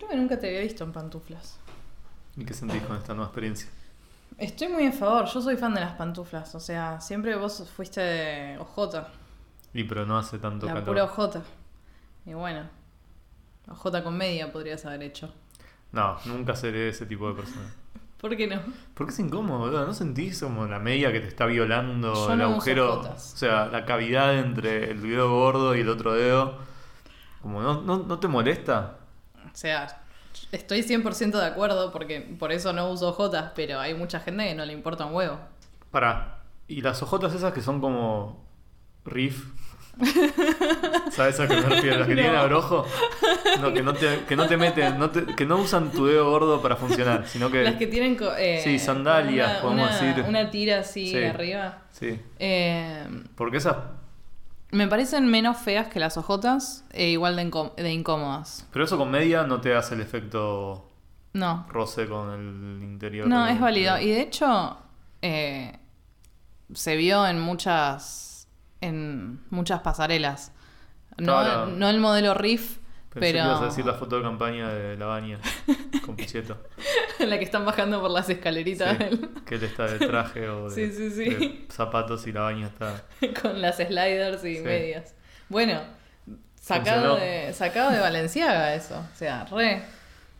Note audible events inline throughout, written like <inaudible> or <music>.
Creo que nunca te había visto en pantuflas. ¿Y qué sentís con esta nueva experiencia? Estoy muy a favor, yo soy fan de las pantuflas, o sea, siempre vos fuiste de OJ, Y pero no hace tanto la calor. pura OJ. Y bueno, OJ con media podrías haber hecho. No, nunca seré ese tipo de persona. <laughs> ¿Por qué no? Porque es incómodo, boludo. ¿No sentís como la media que te está violando Yo el no uso agujero? jotas. O sea, la cavidad entre el dedo gordo y el otro dedo. Como no, no, ¿no te molesta? O sea, estoy 100% de acuerdo porque por eso no uso OJ, pero hay mucha gente que no le importa un huevo. Para. Y las ojotas esas que son como riff. <laughs> ¿Sabes a qué me refiero? Las que No. tienen abrojo. No, que no te, que no te meten, no te- que no usan tu dedo gordo para funcionar, sino que. Las que tienen eh, Sí, sandalias, una, podemos una- decir. Una tira así Sí. arriba. Sí. Eh, Porque esas. Me parecen menos feas que las ojotas e igual de, incó- de incómodas. Pero eso con media no te hace el efecto No, roce con el interior. no, es válido. Y de hecho, eh, se vio en muchas, en muchas pasarelas. No, Claro. no el modelo Riff, Pensé pero que ibas a decir la foto de campaña de la baña <laughs> con Pichetto. la que están bajando por las escaleritas Sí, del- que él está de traje o <laughs> de, Sí, sí, sí. de zapatos y la baña está. <laughs> con las sliders y medias. Bueno, sacado Funcionó. de, sacado de Valenciaga eso. O sea, re.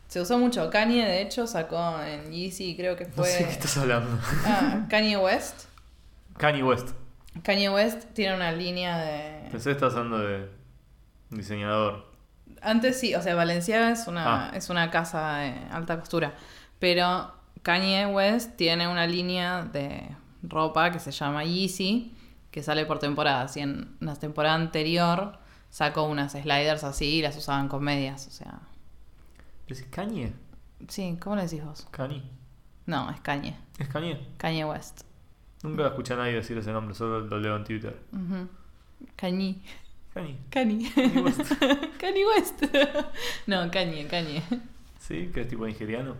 Se usó mucho. Kanye, de hecho, sacó en Yeezy, creo que No fue. sé qué estás hablando. Ah, Kanye West. Kanye West. Kanye West tiene una línea de. Pensé que estás hablando de diseñador. Antes sí, o sea, Valenciaga es una, Ah. es una casa de alta costura. Pero Kanye West tiene una línea de ropa que se llama Yeezy, que sale por temporadas. Y en una temporada anterior sacó unas sliders así y las usaban con medias. O sea, ¿Decís Kanye? sí, ¿cómo le decís vos? Kanye. No, es Kanye. ¿Es Kanye? Kanye West. Nunca escuché a nadie decir ese nombre, solo lo leo en Twitter. Ujú. Kanye. Kanye. Kanye. Kanye West. <laughs> Kanye West. no, Kanye, Kanye. ¿Sí? ¿Que es tipo nigeriano?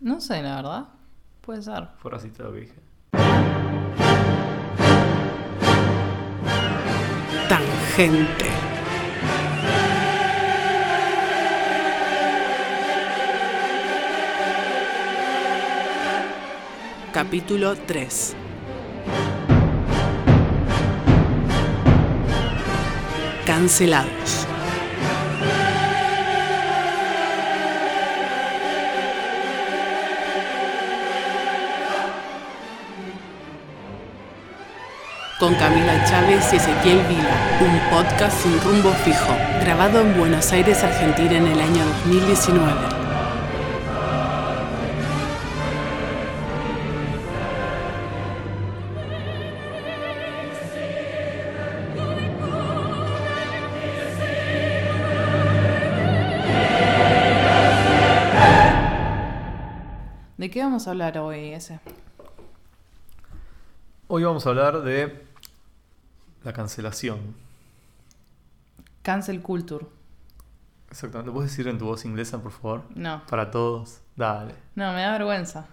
No sé, la verdad. Puede ser. Fue racista lo que dije. Tangente. Capítulo 3. Cancelados. Con Camila Chávez y Ezequiel Vila, un podcast sin rumbo fijo, grabado en Buenos Aires, Argentina en el año 2019. Vamos a hablar hoy, ese? Hoy vamos a hablar de la cancelación. Cancel culture. Exactamente. ¿Lo puedes decir en tu voz inglesa, por favor? No, Para todos. Dale, no, me da vergüenza.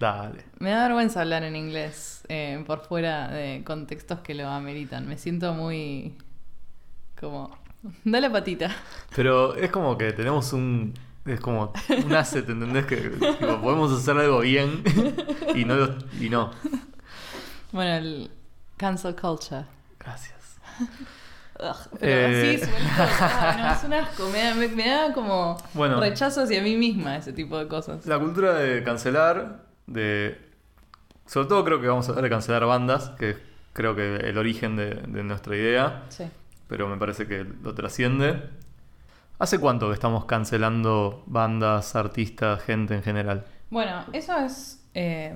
dale. Me da vergüenza hablar en inglés eh, por fuera de contextos que lo ameritan. Me siento muy. como. <laughs> Da la patita. Pero es como que tenemos un. Es como un asset, ¿entendés? Que tipo, podemos hacer algo bien y no. lo- Y no. Bueno, el cancel culture. Gracias. Ugh, pero Eh. suelto. Ah, no, es un asco. Me da, me- me da como Bueno. rechazo hacia mí misma ese tipo de cosas. La cultura de cancelar, de. Sobre todo creo que vamos a hablar de cancelar bandas, que es creo que el origen de, de nuestra idea, Sí. pero me parece que lo trasciende. ¿Hace cuánto que estamos cancelando bandas, artistas, gente en general? Bueno, eso es. eh,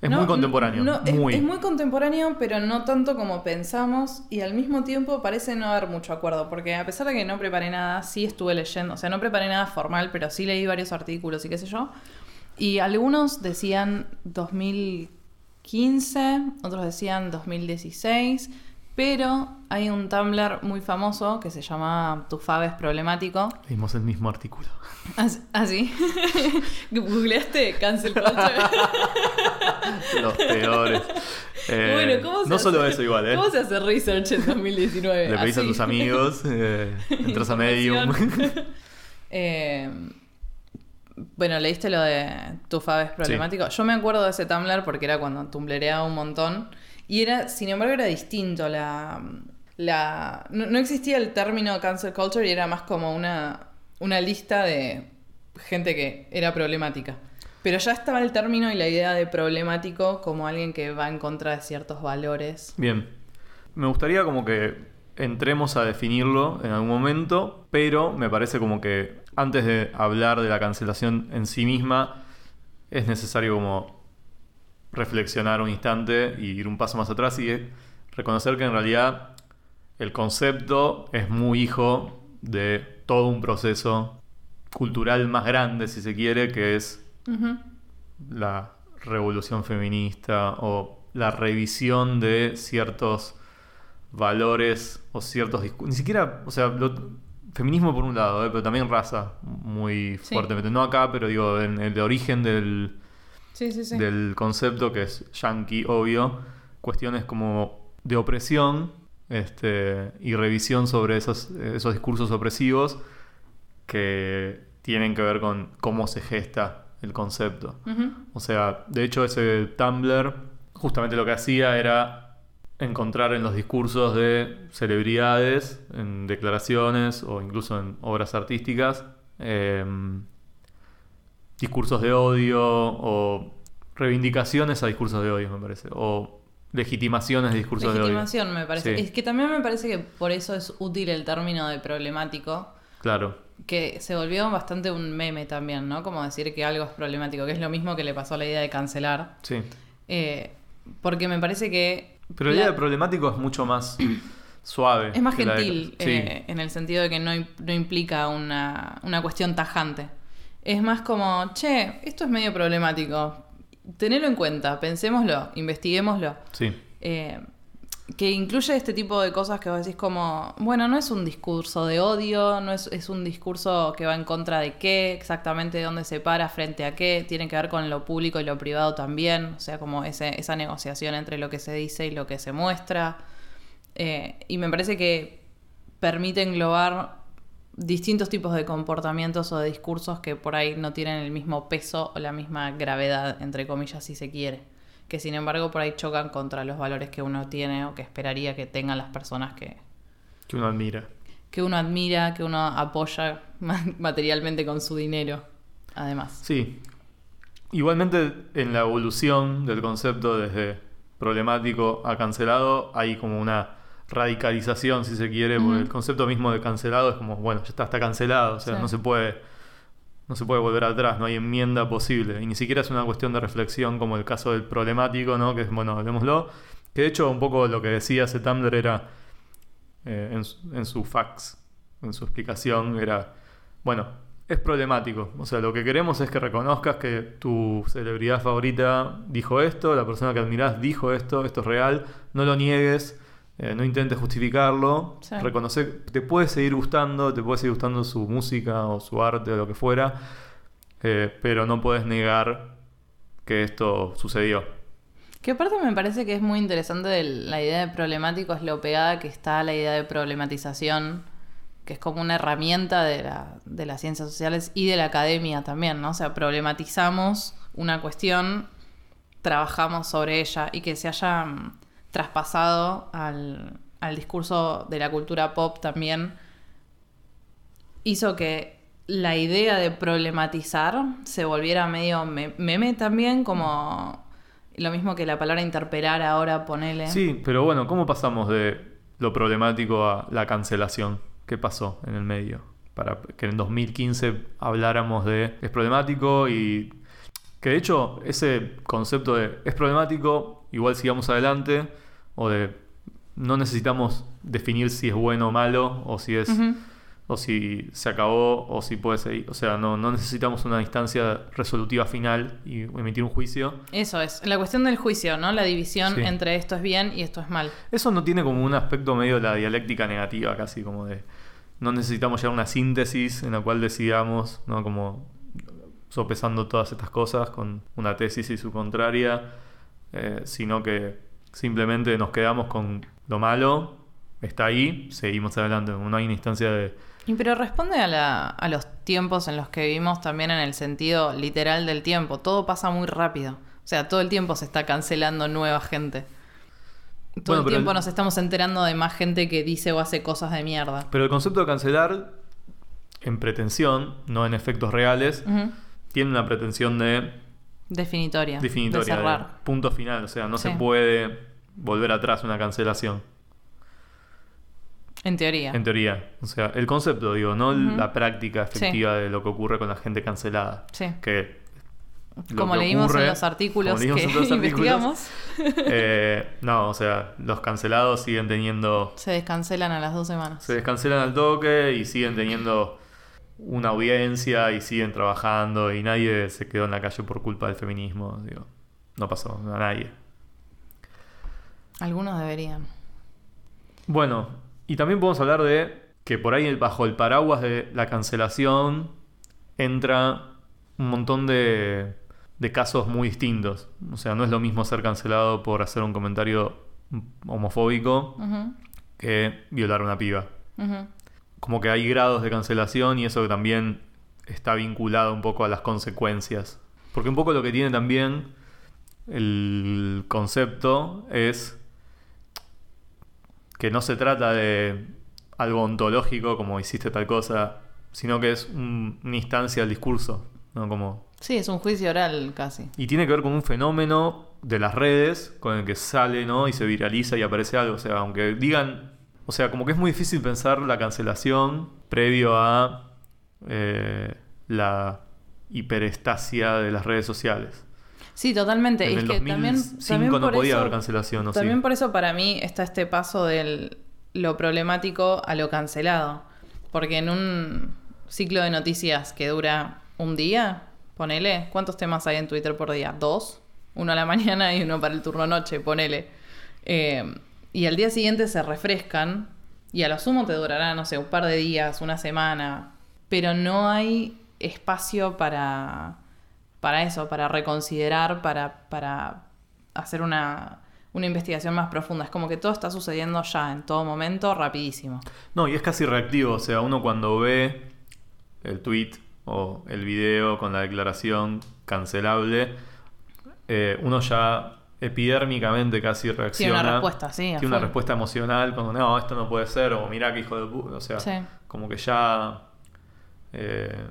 Es no- muy contemporáneo. no, es- muy. Es, muy contemporáneo, pero no tanto como pensamos. Y al mismo tiempo parece no haber mucho acuerdo. Porque a pesar de que no preparé nada, sí estuve leyendo. O sea, no preparé nada formal, pero sí leí varios artículos y qué sé yo. Y algunos decían 2015, otros decían 2016. Pero hay un Tumblr muy famoso que se llama Tu Fab es problemático. Leímos el mismo artículo. Así. así. <laughs> ¿Googleaste cancel culture? <laughs> Los peores. Eh, <laughs> Bueno, ¿cómo se no hace? solo eso igual, ¿eh? ¿Cómo se hace research en 2019? Le pedís a tus amigos, eh, entras a Medium. Eh, Bueno, leíste lo de tu fab es problemático. Yo me acuerdo de ese Tumblr porque era cuando tumblereaba un montón. Y era, sin embargo, era distinto. La, la, no, no existía el término cancel culture y era más como una, una lista de gente que era problemática. Pero ya estaba el término y la idea de problemático como alguien que va en contra de ciertos valores. Bien. Me gustaría como que entremos a definirlo en algún momento, pero me parece como que antes de hablar de la cancelación en sí misma, es necesario como reflexionar un instante y ir un paso más atrás y reconocer que en realidad el concepto es muy hijo de todo un proceso cultural más grande, si se quiere, que es la revolución feminista o la revisión de ciertos valores o ciertos discursos. Ni siquiera, o sea, lo- feminismo por un lado, ¿eh? pero también raza muy Sí. fuertemente. No acá, pero digo, en el origen del, Sí, sí, sí. del concepto que es yankee, obvio, cuestiones como de opresión este, y revisión sobre esos, esos discursos opresivos que tienen que ver con cómo se gesta el concepto. O sea, de hecho ese Tumblr justamente lo que hacía era encontrar en los discursos de celebridades, en declaraciones o incluso en obras artísticas, em, discursos de odio o reivindicaciones a discursos de odio, me parece, o legitimaciones de discursos de odio. Legitimación, me parece. Sí. Es que también me parece que por eso es útil el término de problemático, Claro, que se volvió bastante un meme también, ¿no? Como decir que algo es problemático, que es lo mismo que le pasó a la idea de cancelar. sí. Eh, porque me parece que... Pero la idea de problemático es mucho más <clears throat> suave. Es más de- gentil, Sí. eh, en el sentido de que no, no implica una, una cuestión tajante. Es más como, che, esto es medio problemático. Tenelo en cuenta, pensémoslo, investiguémoslo. sí. Eh, que incluye este tipo de cosas que vos decís como, bueno, no es un discurso de odio, no es, es un discurso que va en contra de qué, exactamente de dónde se para, frente a qué, tiene que ver con lo público y lo privado también, o sea, como ese, esa negociación entre lo que se dice y lo que se muestra. Eh, y me parece que permite englobar distintos tipos de comportamientos o de discursos que por ahí no tienen el mismo peso o la misma gravedad, entre comillas, si se quiere. Que sin embargo por ahí chocan contra los valores que uno tiene o que esperaría que tengan las personas que, Que uno admira. que uno admira, que uno apoya ma- materialmente con su dinero, además. Sí. Igualmente en la evolución del concepto desde problemático a cancelado hay como una radicalización, si se quiere, porque el concepto mismo de cancelado es como, bueno, ya está, está cancelado, o sea, Sí. no se puede no se puede volver atrás, no hay enmienda posible. Y ni siquiera es una cuestión de reflexión como el caso del problemático, ¿no? Que es, bueno, hablemoslo. Que de hecho un poco lo que decía ese Tumblr era, eh, en, su- en su fax, en su explicación, era, bueno, es problemático. O sea, lo que queremos es que reconozcas que tu celebridad favorita dijo esto, la persona que admirás dijo esto, esto es real, no lo niegues, eh, no intentes justificarlo, Sí. reconocer, te puede seguir gustando, te puede seguir gustando su música o su arte o lo que fuera, eh, pero no puedes negar que esto sucedió. Que aparte me parece que es muy interesante de la idea de problemático, es lo pegada que está la idea de problematización, que es como una herramienta de, la- de las ciencias sociales y de la academia también, ¿no? O sea, problematizamos una cuestión, trabajamos sobre ella y que se haya mm, traspasado al, al discurso de la cultura pop también, hizo que la idea de problematizar se volviera medio me- meme también, como lo mismo que la palabra interpelar ahora, ponele. Sí, pero bueno, ¿cómo pasamos de lo problemático a la cancelación? ¿Qué pasó en el medio? Para que en 2015 habláramos de es problemático y que de hecho ese concepto de es problemático, igual sigamos adelante, o de no necesitamos definir si es bueno o malo, o si es o si se acabó, o si puede seguir. O sea, no, no necesitamos una instancia resolutiva final y emitir un juicio. Eso es, la cuestión del juicio, ¿no? La división Sí. entre esto es bien y esto es mal. Eso no tiene como un aspecto medio de la dialéctica negativa, casi como de. No necesitamos ya una síntesis en la cual decidamos, ¿no? Como sopesando todas estas cosas con una tesis y su contraria, eh, sino que simplemente nos quedamos con lo malo, está ahí, seguimos adelante. No hay una instancia de Y pero responde a, la- a los tiempos en los que vivimos también en el sentido literal del tiempo. Todo pasa muy rápido. O sea, todo el tiempo se está cancelando nueva gente. Todo Bueno, el tiempo el- nos estamos enterando de más gente que dice o hace cosas de mierda. Pero el concepto de cancelar, en pretensión, no en efectos reales, tiene una pretensión de Definitoria. definitoria, De de cerrar. punto final. O sea, no se puede volver atrás una cancelación, En teoría. en teoría. O sea, el concepto, digo, no la práctica Sí. efectiva de lo que ocurre con la gente cancelada. Sí. Que Como leímos ocurre- en los artículos que artículos, investigamos, <laughs> eh, no, o sea, los cancelados siguen teniendo se descancelan a las dos semanas. se descancelan al toque y siguen teniendo una audiencia y siguen trabajando y nadie se quedó en la calle por culpa del feminismo. Digo, no pasó a nadie. Algunos deberían. Bueno, y también podemos hablar de que por ahí bajo el paraguas de la cancelación entra un montón de, de casos muy distintos. O sea, no es lo mismo ser cancelado por hacer un comentario homofóbico que violar a una piba. ujú. Como que hay grados de cancelación y eso también está vinculado un poco a las consecuencias. Porque un poco lo que tiene también el concepto es que no se trata de algo ontológico como hiciste tal cosa, sino que es un- una instancia del discurso, ¿no? Como Sí, es un juicio oral casi. y tiene que ver con un fenómeno de las redes con el que sale, ¿no? Y se viraliza y aparece algo. O sea, aunque digan. O sea, como que es muy difícil pensar la cancelación previo a eh, la hiperestasia de las redes sociales. Sí, totalmente. En Y es el que también, 2005 también no podía eso- haber cancelación, ¿o sí? También por eso para mí está este paso del lo problemático a lo cancelado. Porque en un ciclo de noticias que dura un día, ponele, ¿cuántos temas hay en Twitter por día? ¿Dos? Uno a la <laughs> mañana y uno para el turno noche, ponele. Eh, y al día siguiente se refrescan y a lo sumo te durará, no sé, un par de días, una semana. Pero no hay espacio para, para eso, para reconsiderar, para, para hacer una, una investigación más profunda. Es como que todo está sucediendo ya, en todo momento, rapidísimo. No, y es casi reactivo. O sea, uno cuando ve el tweet o el video con la declaración cancelable, eh, uno ya epidérmicamente casi reacciona. Tiene una respuesta, sí. Tiene una respuesta emocional como, no, esto no puede ser, o mirá que hijo de puta. O sea, Sí. como que ya eh,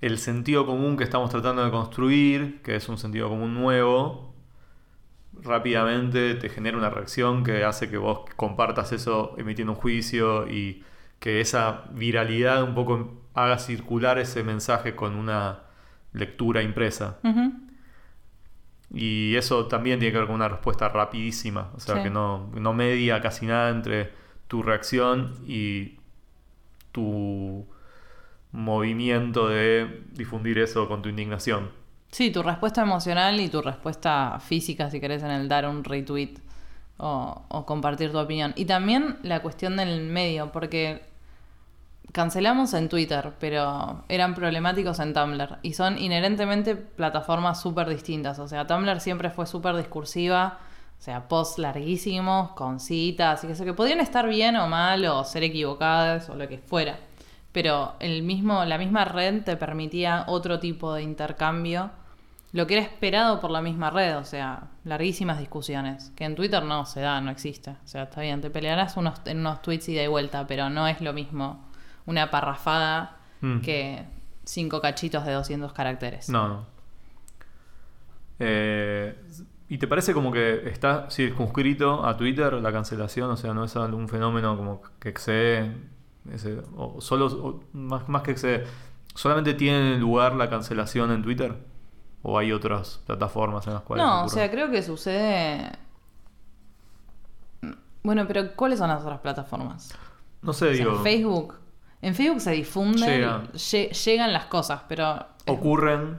el sentido común que estamos tratando de construir, que es un sentido común nuevo, rápidamente te genera una reacción que hace que vos compartas eso emitiendo un juicio y que esa viralidad un poco haga circular ese mensaje con una lectura impresa. Ujú. Y eso también tiene que ver con una respuesta rapidísima, o sea, Sí. que no, no media casi nada entre tu reacción y tu movimiento de difundir eso con tu indignación. Sí, tu respuesta emocional y tu respuesta física, si querés, en el dar un retweet o, o compartir tu opinión. Y también la cuestión del medio, porque cancelamos en Twitter, pero eran problemáticos en Tumblr y son inherentemente plataformas súper distintas. O sea, Tumblr siempre fue súper discursiva, o sea, posts larguísimos, con citas, y que, sé, que podían estar bien o mal, o ser equivocadas, o lo que fuera. Pero el mismo, la misma red te permitía otro tipo de intercambio, lo que era esperado por la misma red, o sea, larguísimas discusiones, que en Twitter no se da, no existe. O sea, está bien, te pelearás unos, en unos tweets y de vuelta, pero no es lo mismo una parrafada Mm. que cinco cachitos de 200 caracteres. No, no. Eh, ¿Y te parece como que está circunscrito a Twitter la cancelación? O sea, no es algún fenómeno como que excede. ese- o solo, o más, más que excede. ¿Solamente tiene lugar la cancelación en Twitter? ¿O hay otras plataformas en las cuales.? No, o sea, creo que sucede... Bueno, pero ¿cuáles son las otras plataformas? No sé, O sea, digo. Facebook. En Facebook se difunden, Llega. lle- llegan las cosas, pero Ocurren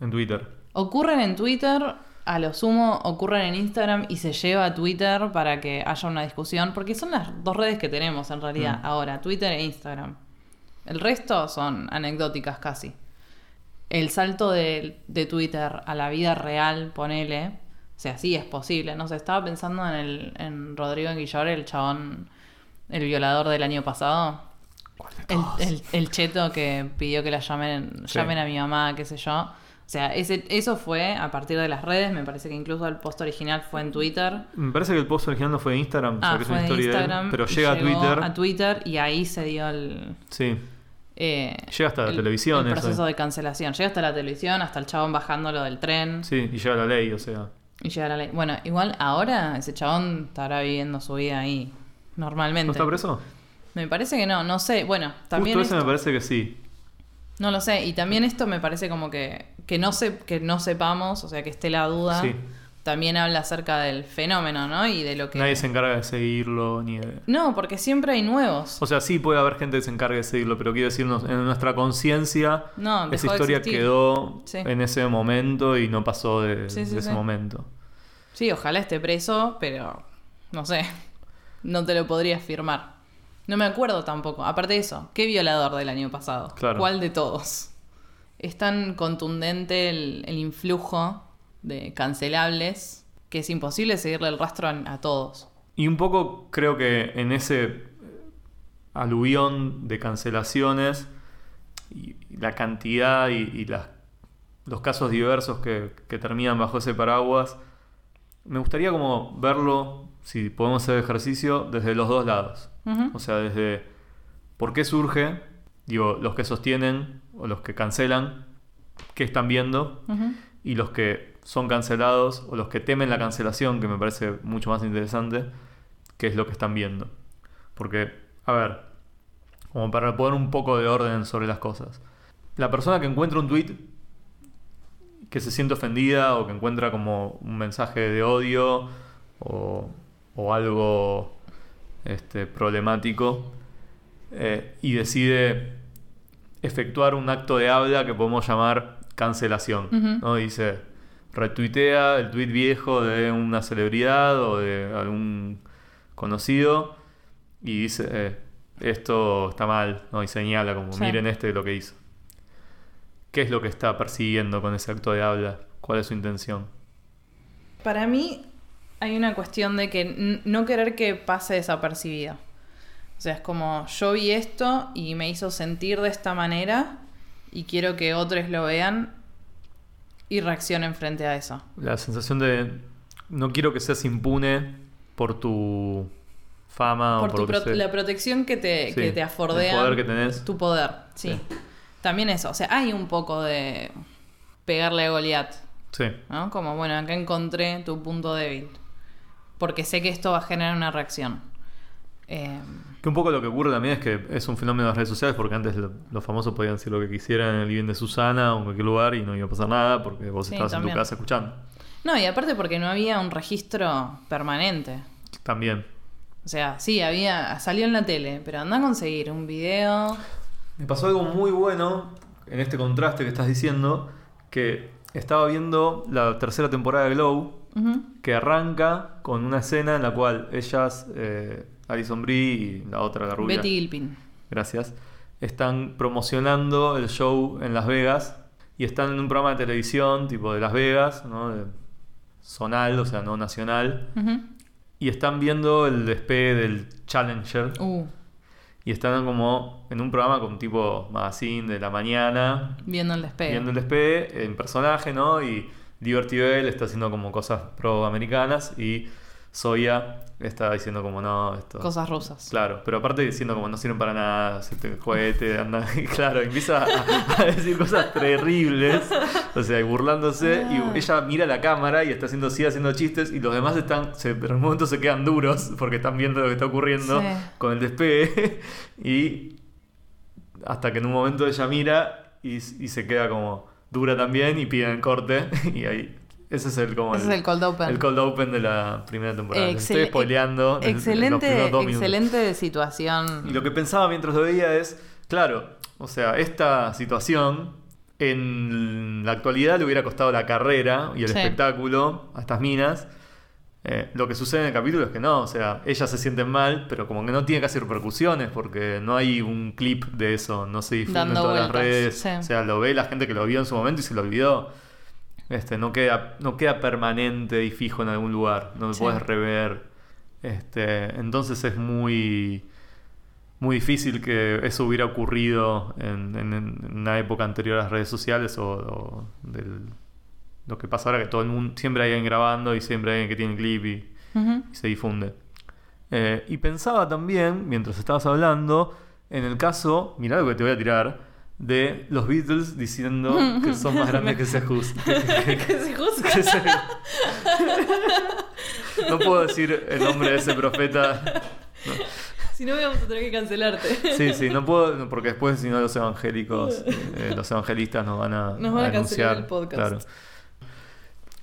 en Twitter. ocurren en Twitter, a lo sumo ocurren en Instagram y se lleva a Twitter para que haya una discusión, porque son las dos redes que tenemos en realidad Mm. ahora, Twitter e Instagram. El resto son anecdóticas casi. El salto de, de Twitter a la vida real, ponele, o sea, sí es posible. No sé, estaba pensando en, el, en Rodrigo Guillor, el chabón, el violador del año pasado. El, el- el cheto que pidió que la llamen, Sí. llamen a mi mamá, qué sé yo. O sea, ese, eso fue a partir de las redes. Me parece que incluso el post original fue en Twitter. Me parece que el post original no fue de Instagram, o sea, Ah, es fue una de historia de él, Instagram. pero llega a Twitter. A Twitter y ahí se dio el. Sí, eh, Llega hasta la el- televisión El eso. proceso de cancelación. Llega hasta la televisión, hasta el chabón bajándolo del tren. sí, y llega la ley, o sea. Y llega la ley. Bueno, igual ahora ese chabón estará viviendo su vida ahí normalmente. ¿No está preso? Me parece que no, no sé. Bueno, también. Justo me parece que sí. No lo sé. Y también esto me parece como que, que, no, se, que no sepamos, o sea, que esté la duda. Sí. También habla acerca del fenómeno, ¿no? Y de lo que. Nadie se encarga de seguirlo ni de... No, porque siempre hay nuevos. O sea, sí puede haber gente que se encargue de seguirlo, pero quiero decirnos, en nuestra conciencia, No, esa historia quedó Sí. en ese momento y no pasó de, Sí, sí, de ese momento. Sí, ojalá esté preso, pero no sé. <laughs> No te lo podría afirmar. No me acuerdo tampoco. Aparte de eso, ¿qué violador del año pasado? Claro. ¿Cuál de todos? Es tan contundente el, el influjo de cancelables que es imposible seguirle el rastro a, a todos. Y un poco creo que en ese aluvión de cancelaciones y y la cantidad y, y las- los casos diversos que, que terminan bajo ese paraguas, me gustaría como verlo, si podemos hacer ejercicio, desde los dos lados. O sea, desde por qué surge, digo, los que sostienen o los que cancelan, qué están viendo, y los que son cancelados o los que temen la cancelación, que me parece mucho más interesante, qué es lo que están viendo. Porque, a ver, como para poner un poco de orden sobre las cosas. La persona que encuentra un tweet que se siente ofendida o que encuentra como un mensaje de odio o, o algo este, problemático eh, y decide efectuar un acto de habla que podemos llamar cancelación. Dice, retuitea el tweet viejo de una celebridad o de algún conocido y dice, eh, esto está mal, ¿no? y señala como, Sí. miren este lo que hizo. ¿Qué es lo que está persiguiendo con ese acto de habla? ¿Cuál es su intención? Para mí hay una cuestión de que no querer que pase desapercibido. O sea, es como yo vi esto y me hizo sentir de esta manera y quiero que otros lo vean y reaccionen frente a eso. La sensación de no quiero que seas impune por tu fama Por o tu por pro- sea. la protección que te, Sí, que te el poder que tenés. Tu poder, sí. Sí. También eso. O sea, hay un poco de pegarle a Goliat. Sí. ¿no? Como, bueno, acá encontré tu punto débil. Porque sé que esto va a generar una reacción. Eh, Que un poco lo que ocurre también es que es un fenómeno de las redes sociales porque antes lo- los famosos podían decir lo que quisieran en el living de Susana o en cualquier lugar y no iba a pasar nada porque vos Sí, estabas en tu casa escuchando. no, y aparte porque no había un registro permanente. También. O sea, sí, había, salió en la tele, pero anda a conseguir un video. Me pasó algo muy bueno en este contraste que estás diciendo, que estaba viendo la tercera temporada de Glow, Que arranca con una escena en la cual ellas, eh, Alison Brie y la otra, la rubia, Betty Gilpin. gracias, están promocionando el show en Las Vegas y están en un programa de televisión tipo de Las Vegas, ¿no? De zonal, o sea, no nacional, y están viendo el despegue del Challenger. Uh, Y están como en un programa con tipo magazine de la mañana, viendo el despegue. viendo el despegue en personaje, ¿no? Y Liberty Bell está haciendo como cosas pro-americanas y Soya está diciendo como no, esto... Cosas rusas. Claro, pero aparte diciendo como no sirven para nada, se te juguete, anda, <laughs> claro, empieza a, a decir cosas terribles, o sea, y burlándose, Ah. y ella mira la cámara y está haciendo sigue haciendo chistes, y los demás están, se, en un momento se quedan duros porque están viendo lo que está ocurriendo Sí. con el despegue, <laughs> y hasta que en un momento ella mira y, y se queda como dura también y piden corte, <laughs> y ahí, ese es el como Ese es el cold open. el cold open de la primera temporada. Estoy spoileando. Excelente, dos excelente situación. Y lo que pensaba mientras lo veía es, claro, o sea, esta situación en la actualidad le hubiera costado la carrera y el Sí. espectáculo a estas minas. Eh, lo que sucede en el capítulo es que no, o sea, ellas se sienten mal, pero como que no tiene casi repercusiones porque no hay un clip de eso, no se difunde en todas vueltas, las redes. sí. O sea, lo ve la gente que lo vio en su momento y se lo olvidó. Este, no queda, no queda permanente y fijo en algún lugar, no lo Sí. puedes rever. Este, entonces es muy muy difícil que eso hubiera ocurrido en, en- en una época anterior a las redes sociales o, o del- lo que pasa ahora que todo el mundo siempre hay alguien grabando y siempre hay alguien que tiene el clip y, se difunde. Eh, y pensaba también, mientras estabas hablando, en el caso, mirá lo que te voy a tirar, de los Beatles diciendo <laughs> que son más grandes que se ajustan. <laughs> que se juzga. Que se- no puedo decir el nombre de ese profeta. Si no, vamos a tener que cancelarte. Sí, sí, no puedo, porque después si no los evangélicos, <laughs> eh, los evangelistas nos van a, Nos van a cancelar denunciar. el podcast. Claro.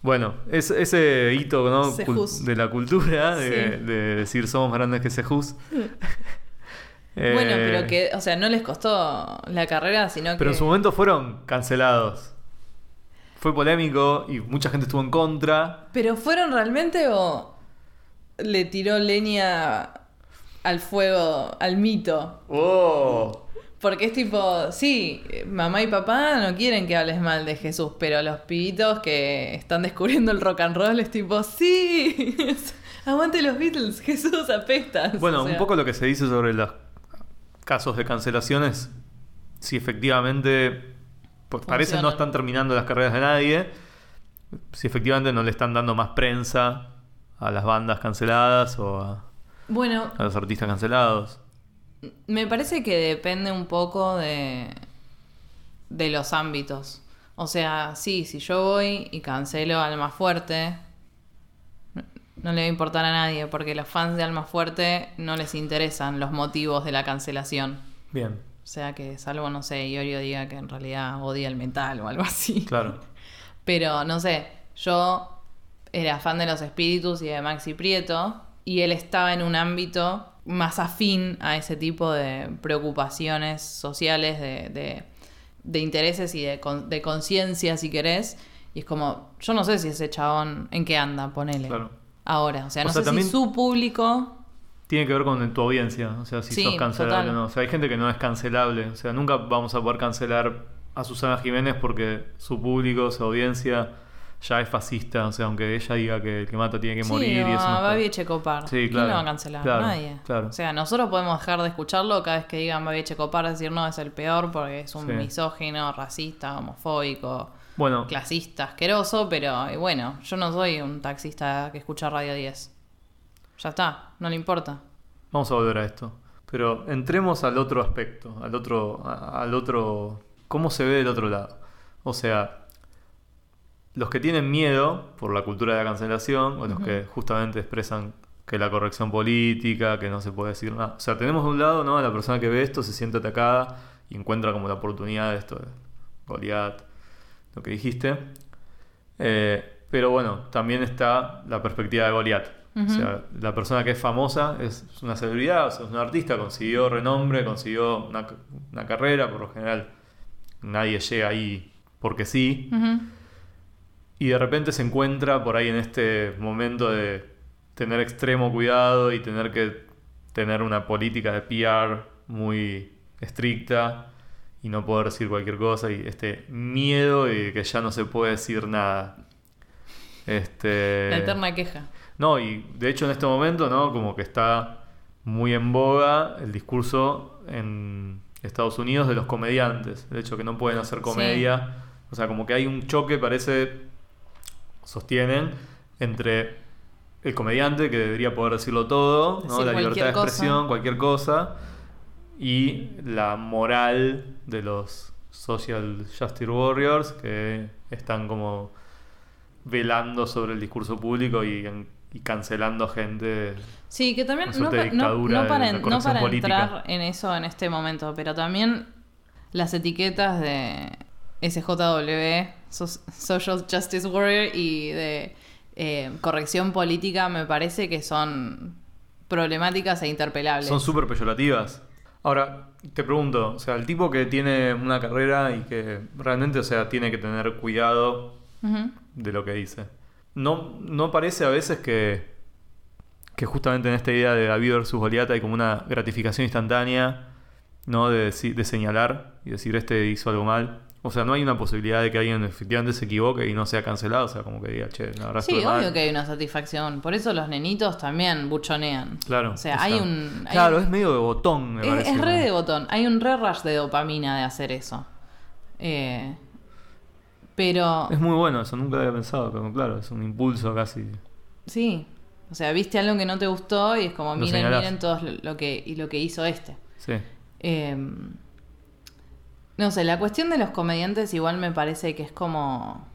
Bueno, es, ese hito ¿no? De la cultura, de, Sí. de decir somos más grandes que Sejus. <laughs> Bueno, pero que, o sea, no les costó la carrera, sino que. Pero en su momento fueron cancelados. Fue polémico y mucha gente estuvo en contra. ¿Pero fueron realmente o le tiró leña al fuego, al mito? ¡Oh! Porque es tipo, sí, mamá y papá no quieren que hables mal de Jesús, pero los pibitos que están descubriendo el rock and roll es tipo, sí, <laughs> aguante los Beatles, Jesús apestas. Bueno, O sea, un poco lo que se dice sobre los casos de cancelaciones, si efectivamente pues, parece no están terminando las carreras de nadie, si efectivamente no le están dando más prensa a las bandas canceladas o a, Bueno, a los artistas cancelados. Me parece que depende un poco de, de los ámbitos. O sea, sí, si yo voy y cancelo Alma Fuerte, no, no le va a importar a nadie, porque los fans de Alma Fuerte no les interesan los motivos de la cancelación. Bien, O sea que, salvo, no sé, Iorio diga que en realidad odia el metal o algo así. claro. <laughs> Pero no sé, yo era fan de los espíritus y de Maxi Prieto, y él estaba en un ámbito más afín a ese tipo de preocupaciones sociales, de, de- de intereses y de, de conciencia, si querés. Y es como, yo no sé si ese chabón en qué anda, ponele. Claro. Ahora, o sea, O no sea, sé también- si su público. Tiene que ver con tu audiencia, o sea, si Sí, sos cancelable o no. O sea, hay gente que no es cancelable, o sea, nunca vamos a poder cancelar a Susana Jiménez porque su público, su audiencia ya es fascista, o sea, aunque ella diga que el que mata tiene que morir y eso. no a Babi Echecopar. Sí, ¿Quién claro, lo va a cancelar? claro, Nadie. claro. O sea, nosotros podemos dejar de escucharlo cada vez que digan Babi Echecopar, decir no, es el peor porque es un Sí. misógino, racista, homofóbico, Bueno, clasista, asqueroso, pero bueno, yo no soy un taxista que escucha Radio 10. Ya está, no le importa. vamos a volver a esto. Pero entremos al otro aspecto, al otro, al otro, cómo se ve del otro lado. O sea, los que tienen miedo por la cultura de la cancelación, o los Ujú. que justamente expresan que la corrección política, que no se puede decir nada. O sea, tenemos de un lado, ¿no? A la persona que ve esto, se siente atacada y encuentra como la oportunidad de esto, de Goliat, lo que dijiste. Eh, pero bueno, también está la perspectiva de Goliat. O Ujú. sea, la persona que es famosa es una celebridad, o sea, es un artista, consiguió renombre, consiguió una, una carrera, por lo general nadie llega ahí porque sí. Ujú. Y de repente se encuentra por ahí en este momento de tener extremo cuidado y tener que tener una política de PR muy estricta y no poder decir cualquier cosa y este miedo de que ya no se puede decir nada. Este La eterna queja. no, y de hecho en este momento, ¿no? Como que está muy en boga el discurso en Estados Unidos de los comediantes. De hecho, que no pueden hacer comedia. O sea, como que hay un choque, parece, sostienen, entre el comediante, que debería poder decirlo todo, la libertad de cosa. expresión, cualquier cosa, y la moral de los Social Justice Warriors, que están como velando sobre el discurso público y, cancelando gente. Sí, que también no, pa- para, en- no entrar en eso en este momento, pero también las etiquetas de SJW, Social Justice Warrior, y de eh, corrección política me parece que son problemáticas e interpelables. Son súper peyorativas. Ahora, te pregunto, o sea, el tipo que tiene una carrera y que realmente, o sea, tiene que tener cuidado de lo que dice. ¿No, no parece a veces que, que justamente en esta idea de David versus Goliat hay como una gratificación instantánea, ¿no? De, de señalar y decir este hizo algo mal, O sea, no hay una posibilidad de que alguien efectivamente se equivoque y no sea cancelado. O sea, como que diga, che, la verdad Sí, estuve mal". obvio que hay una satisfacción. Por eso los nenitos también buchonean. Claro. O sea, hay sea, un. hay- Claro, es medio de botón, me es, parece. es re de botón. Hay un re rush de dopamina de hacer eso. Eh, pero. Es muy bueno eso, nunca lo había pensado, pero claro, es un impulso casi. Sí. O sea, viste algo que no te gustó y es como, Lo miren, señalás. miren todo lo, lo que, y lo que hizo este. Sí. Eh, no sé, la cuestión de los comediantes igual me parece que es como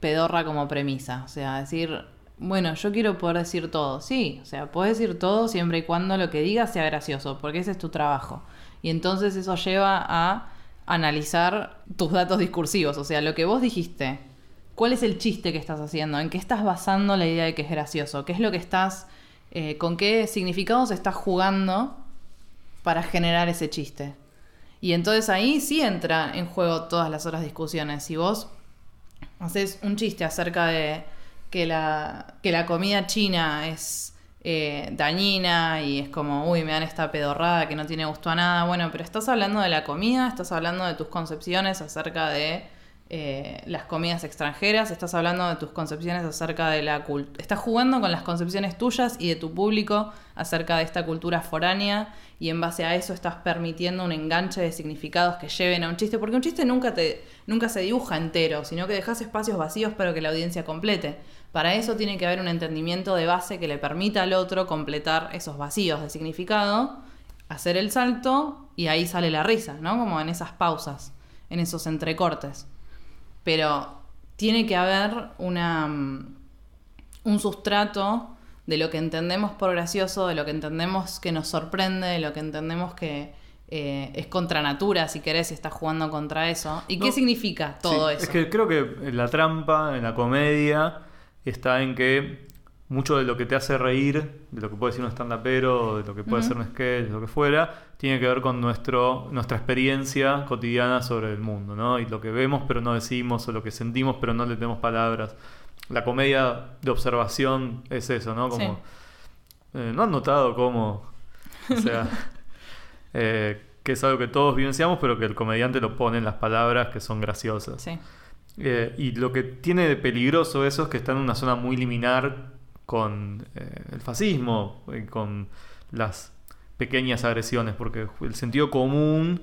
pedorra como premisa. O sea, decir, bueno, yo quiero poder decir todo. Sí, o sea, puedes decir todo siempre y cuando lo que digas sea gracioso, porque ese es tu trabajo. Y entonces eso lleva a analizar tus datos discursivos. O sea, lo que vos dijiste, ¿cuál es el chiste que estás haciendo? ¿En qué estás basando la idea de que es gracioso? ¿Qué es lo que estás, eh, con qué significados estás jugando para generar ese chiste? Y entonces ahí sí entra en juego todas las otras discusiones. Si vos haces un chiste acerca de que la, que la comida china es eh, dañina y es como, uy, me dan esta pedorrada que no tiene gusto a nada. Bueno, pero estás hablando de la comida, estás hablando de tus concepciones acerca de eh, las comidas extranjeras, estás hablando de tus concepciones acerca de la cultura. Estás jugando con las concepciones tuyas y de tu público acerca de esta cultura foránea y en base a eso estás permitiendo un enganche de significados que lleven a un chiste, porque un chiste nunca, te, nunca se dibuja entero, sino que dejas espacios vacíos para que la audiencia complete. Para eso tiene que haber un entendimiento de base que le permita al otro completar esos vacíos de significado, hacer el salto y ahí sale la risa, ¿no? Como en esas pausas, en esos entrecortes. Pero tiene que haber una, mm, un sustrato de lo que entendemos por gracioso, de lo que entendemos que nos sorprende, de lo que entendemos que eh, es contra natura, si querés, y estás jugando contra eso. ¿Y qué significa todo Sí, eso? Es que creo que la trampa en la comedia está en que mucho de lo que te hace reír, de lo que puede decir un stand-upero, de lo que puede ser un sketch, de lo que fuera, tiene que ver con nuestro, nuestra experiencia cotidiana sobre el mundo, ¿no? Y lo que vemos pero no decimos, o lo que sentimos pero no le tenemos palabras. La comedia de observación es eso, ¿no? Como, Sí. eh, ¿No han notado cómo? O sea, <laughs> eh, que es algo que todos vivenciamos, pero que el comediante lo pone en las palabras que son graciosas. Sí. Eh, y lo que tiene de peligroso eso es que está en una zona muy liminar con eh, el fascismo, y con las pequeñas agresiones, porque el sentido común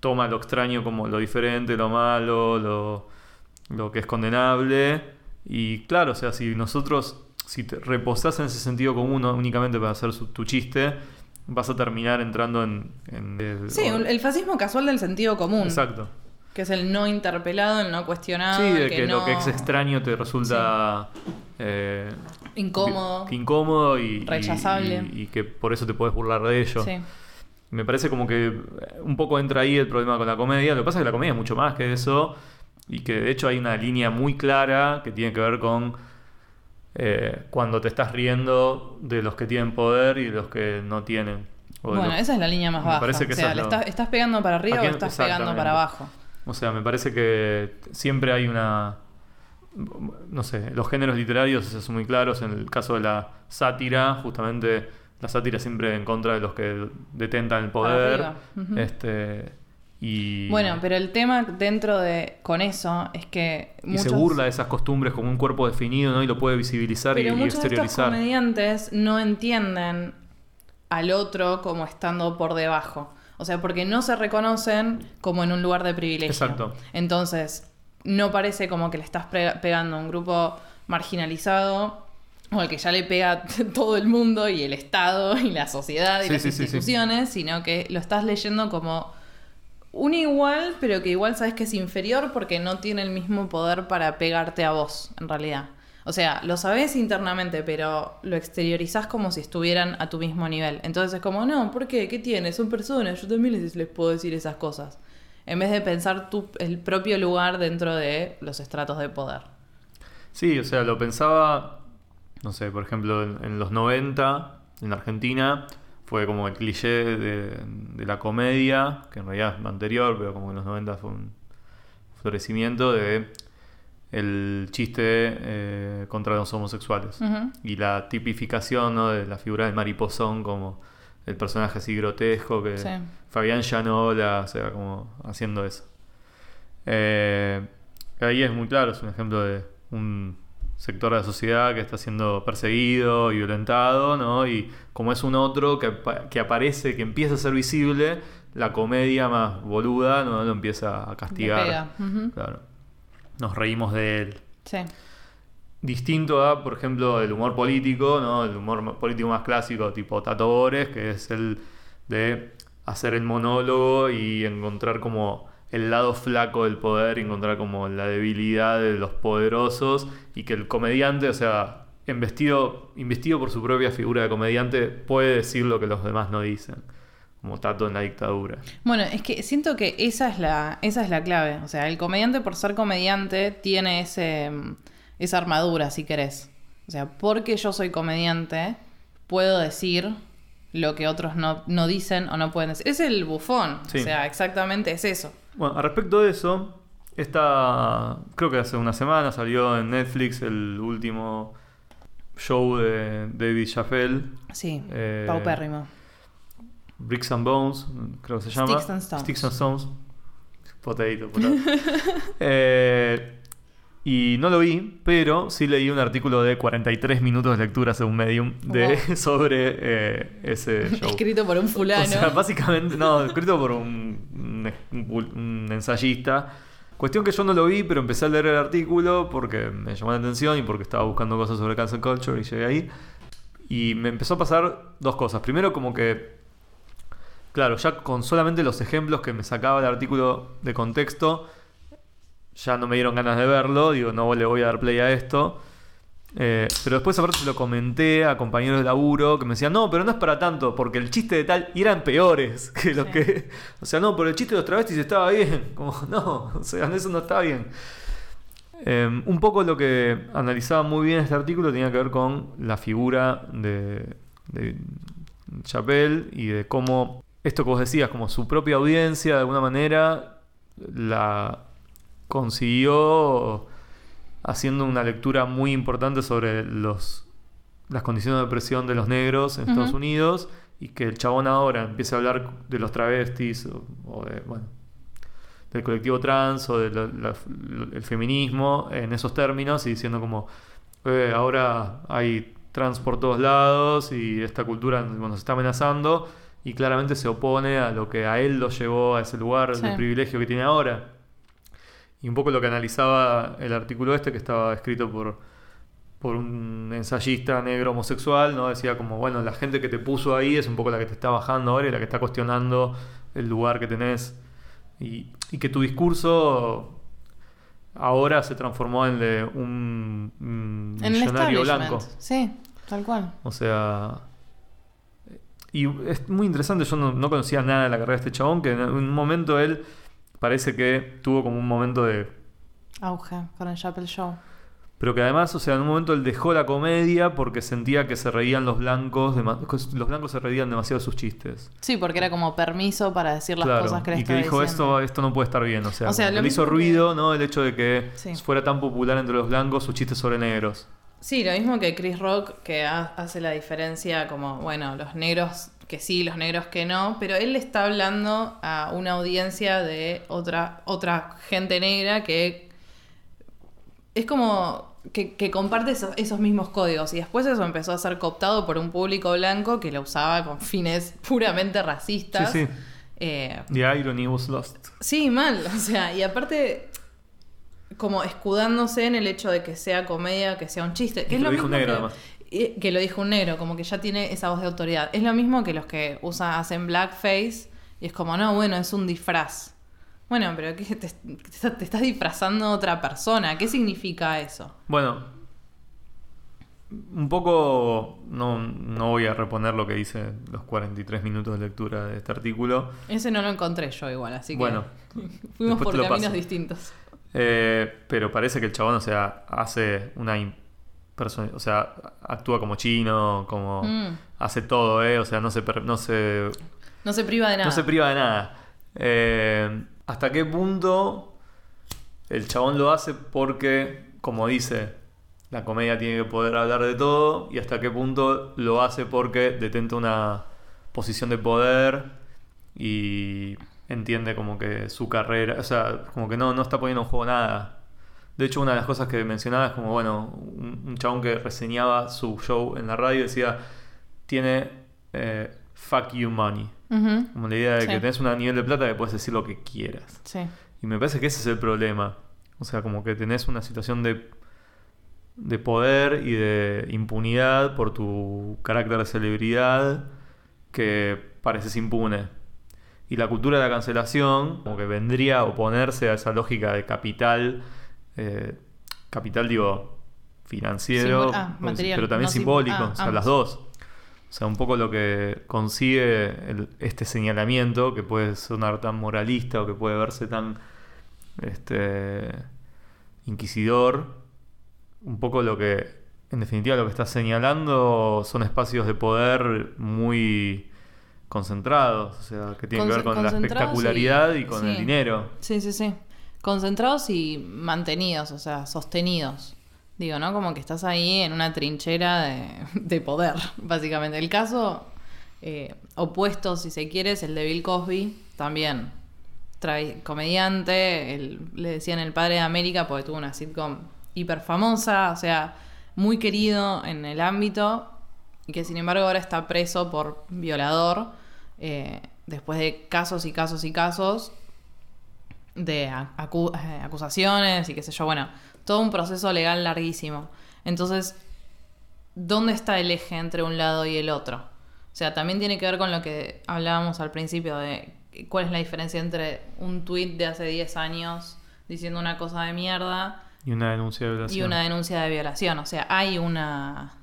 toma lo extraño como lo diferente, lo malo, lo, lo que es condenable. Y claro, o sea, si nosotros, si te reposás en ese sentido común ¿no? únicamente para hacer su- tu chiste, vas a terminar entrando en... en el- Sí, el fascismo casual del sentido común. Exacto. Que es el no interpelado, el no cuestionado. Sí, de el que, que, lo que es extraño te resulta eh, Incómodo. que- incómodo y, Rechazable. Y, y que por eso te puedes burlar de ello. Sí. Me parece como que eh, un poco entra ahí el problema con la comedia. Lo que pasa es que la comedia es mucho más que eso y que de hecho hay una línea muy clara que tiene que ver con eh, cuando te estás riendo de los que tienen poder y de los que no tienen. Bueno, los- esa es la línea más me baja. parece que o sea, es ¿le la- estás, estás pegando para arriba ¿A o estás pegando para abajo? O sea, me parece que siempre hay una. No sé, los géneros literarios son muy claros. En el caso de la sátira, justamente la sátira siempre en contra de los que detentan el poder. Este. Y, Bueno, pero el tema dentro de con eso es que y se burla de esas costumbres como un cuerpo definido, ¿no? Y lo puede visibilizar y, pero y muchos estos exteriorizar. comediantes no entienden al otro como estando por debajo. O sea, porque no se reconocen como en un lugar de privilegio. Exacto. Entonces, no parece como que le estás pegando a un grupo marginalizado o al que ya le pega <laughs> todo el mundo y el Estado y la sociedad y Sí, las sí, sí, sí. instituciones, sino que lo estás leyendo como un igual, pero que igual sabes que es inferior porque no tiene el mismo poder para pegarte a vos, en realidad. O sea, lo sabes internamente, pero lo exteriorizás como si estuvieran a tu mismo nivel. Entonces es como, no, ¿por qué? ¿Qué tiene? Son personas, yo también les, les puedo decir esas cosas. En vez de pensar tu, el propio lugar dentro de los estratos de poder. Sí, o sea, lo pensaba, no sé, por ejemplo, en, en los 90, en Argentina, fue como el cliché de, de la comedia, que en realidad es anterior, pero como en los 90 fue un florecimiento de el chiste eh, contra los homosexuales. Y la tipificación ¿no? de la figura del mariposón como el personaje así grotesco que Sí. Fabián Llanola, o sea, como haciendo eso. Eh, ahí es muy claro, es un ejemplo de un sector de la sociedad que está siendo perseguido y violentado, ¿no? Y como es un otro que, que aparece, que empieza a ser visible, la comedia más boluda no lo empieza a castigar. Claro. Nos reímos de él. Sí. Distinto a, por ejemplo, el humor político, ¿no? El humor político más clásico, tipo Tato Bores, que es el de hacer el monólogo y encontrar como el lado flaco del poder, encontrar como la debilidad de los poderosos y que el comediante, o sea, investido, investido por su propia figura de comediante, puede decir lo que los demás no dicen, como Tato en la dictadura. Bueno, es que siento que esa es la, esa es la clave. O sea, el comediante por ser comediante tiene ese, esa armadura, si querés. O sea, porque yo soy comediante, puedo decir lo que otros no, no dicen o no pueden decir. Es el bufón. Sí. O sea, exactamente es eso. Bueno, al respecto de eso, esta, creo que hace una semana salió en Netflix el último show de David Chappelle, Sí, Eh, paupérrimo. Bricks and Bones, creo que se llama. Sticks and Stones. Sticks and Stones. Potato, potato. <laughs> Eh, y no lo vi, pero sí leí un artículo de 43 minutos de lectura según Medium de, Wow. <laughs> sobre eh, ese <laughs> show. Escrito por un fulano. O sea, básicamente, no, escrito por un, un- un ensayista. Cuestión que yo no lo vi, pero empecé a leer el artículo porque me llamó la atención y porque estaba buscando cosas sobre cancel culture y llegué ahí. Y me empezó a pasar dos cosas. Primero, como que, claro, ya con solamente los ejemplos que me sacaba el artículo de contexto, ya no me dieron ganas de verlo. Digo, no le voy a dar play a esto. Eh, pero después aparte se lo comenté a compañeros de laburo que me decían, no, pero no es para tanto, porque el chiste de tal y eran peores <laughs> que los Sí. que... O sea, no, pero el chiste de los travestis estaba bien. <laughs> Como, no, o sea, eso no está bien. Eh, un poco lo que analizaba muy bien este artículo tenía que ver con la figura de, de Chappelle y de cómo esto que vos decías, como su propia audiencia de alguna manera la consiguió haciendo una lectura muy importante sobre los, las condiciones de opresión de los negros en. Estados Unidos y que el chabón ahora empiece a hablar de los travestis o, o de, bueno, del colectivo trans o del feminismo en esos términos y diciendo como "Eh, ahora hay trans por todos lados y esta cultura nos está amenazando y claramente se opone a lo que a él lo llevó a ese lugar Sí. de privilegio que tiene ahora. Y un poco lo que analizaba el artículo este que estaba escrito por, por un ensayista negro homosexual, ¿no? Decía como, bueno, la gente que te puso ahí es un poco la que te está bajando ahora y la que está cuestionando el lugar que tenés. Y, y que tu discurso ahora se transformó en de un, un en millonario blanco. Sí, tal cual. O sea. Y es muy interesante, yo no, no conocía nada de la carrera de este chabón, que en un momento él parece que tuvo como un momento de. Auge con el Chapel Show. Pero que además, o sea, en un momento él dejó la comedia porque dentía que se reían los blancos, los blancos se reían demasiado de sus chistes. Sí, porque era como permiso para decir las Claro, cosas que le y que dijo diciendo. esto, esto no puede estar bien. O sea, O sea, le hizo que- ruido, ¿no? El hecho de que Sí. fuera tan popular entre los blancos sus chistes sobre negros. Sí, lo mismo que Chris Rock, que ha- hace la diferencia como, bueno, los negros que sí, los negros que no, pero él le está hablando a una audiencia de otra, otra gente negra que es como que, que comparte esos, esos mismos códigos y después eso empezó a ser cooptado por un público blanco que lo usaba con fines <laughs> puramente racistas. Sí, sí. Eh, The irony was lost. Sí, mal. O sea, y aparte, como escudándose en el hecho de que sea comedia, que sea un chiste. Que es lo lo dijo mismo negro, que, además. Que lo dijo un negro, como que ya tiene esa voz de autoridad. Es lo mismo que los que usan, hacen blackface y es como, no, bueno, es un disfraz. Bueno, pero ¿qué? Te, estás disfrazando otra persona. ¿Qué significa eso? Bueno, un poco, no, no voy a reponer lo que dice los 43 minutos de lectura de este artículo. Ese no lo encontré yo igual, así que Bueno, <laughs> fuimos por caminos paso. distintos. Eh, pero parece que el chabón, o sea, hace una... O sea, actúa como chino, como... Mm. Hace todo, ¿eh? O sea, no se, no se, No se priva de nada. no se priva de nada. Eh, ¿Hasta qué punto el chabón lo hace porque, como dice, la comedia tiene que poder hablar de todo? ¿Y hasta qué punto lo hace porque detenta una posición de poder y entiende como que su carrera, o sea, como que no, no está poniendo en juego nada. De hecho, una de las cosas que mencionaba es como, bueno, un, un chabón que reseñaba su show en la radio decía, tiene eh, fuck you money. Como la idea de Sí. que tenés un nivel de plata que puedes decir lo que quieras. Sí. Y me parece que ese es el problema. O sea, como que tenés una situación de, de poder y de impunidad por tu carácter de celebridad que pareces impune. Y la cultura de la cancelación como que vendría a oponerse a esa lógica de capital, eh, capital digo financiero, Simbol- ah, pero- material, pero también no simbólico, ah, o sea, ambos. las dos. O sea, un poco lo que consigue el- este señalamiento, que puede sonar tan moralista o que puede verse tan este, inquisidor, un poco lo que, en definitiva, lo que está señalando son espacios de poder muy concentrados, o sea, que tienen que ver con la espectacularidad y, y- con el dinero. Sí, sí, sí. Concentrados y mantenidos, o sea, sostenidos. Digo, ¿no? Como que estás ahí en una trinchera de, <laughs> de poder, básicamente. El caso eh, opuesto, si se quiere, es el de Bill Cosby, también. Comediante, el- le decían el padre de América porque tuvo una sitcom hiper famosa, o sea, muy querido en el ámbito y que sin embargo ahora está preso por violador eh, después de casos y casos y casos de acu- eh, acusaciones y qué sé yo, bueno, todo un proceso legal larguísimo. Entonces, ¿dónde está el eje entre un lado y el otro? O sea, también tiene que ver con lo que hablábamos al principio de cuál es la diferencia entre un tuit de hace 10 años diciendo una cosa de mierda Y una denuncia de y violación. una denuncia de violación. O sea, hay una,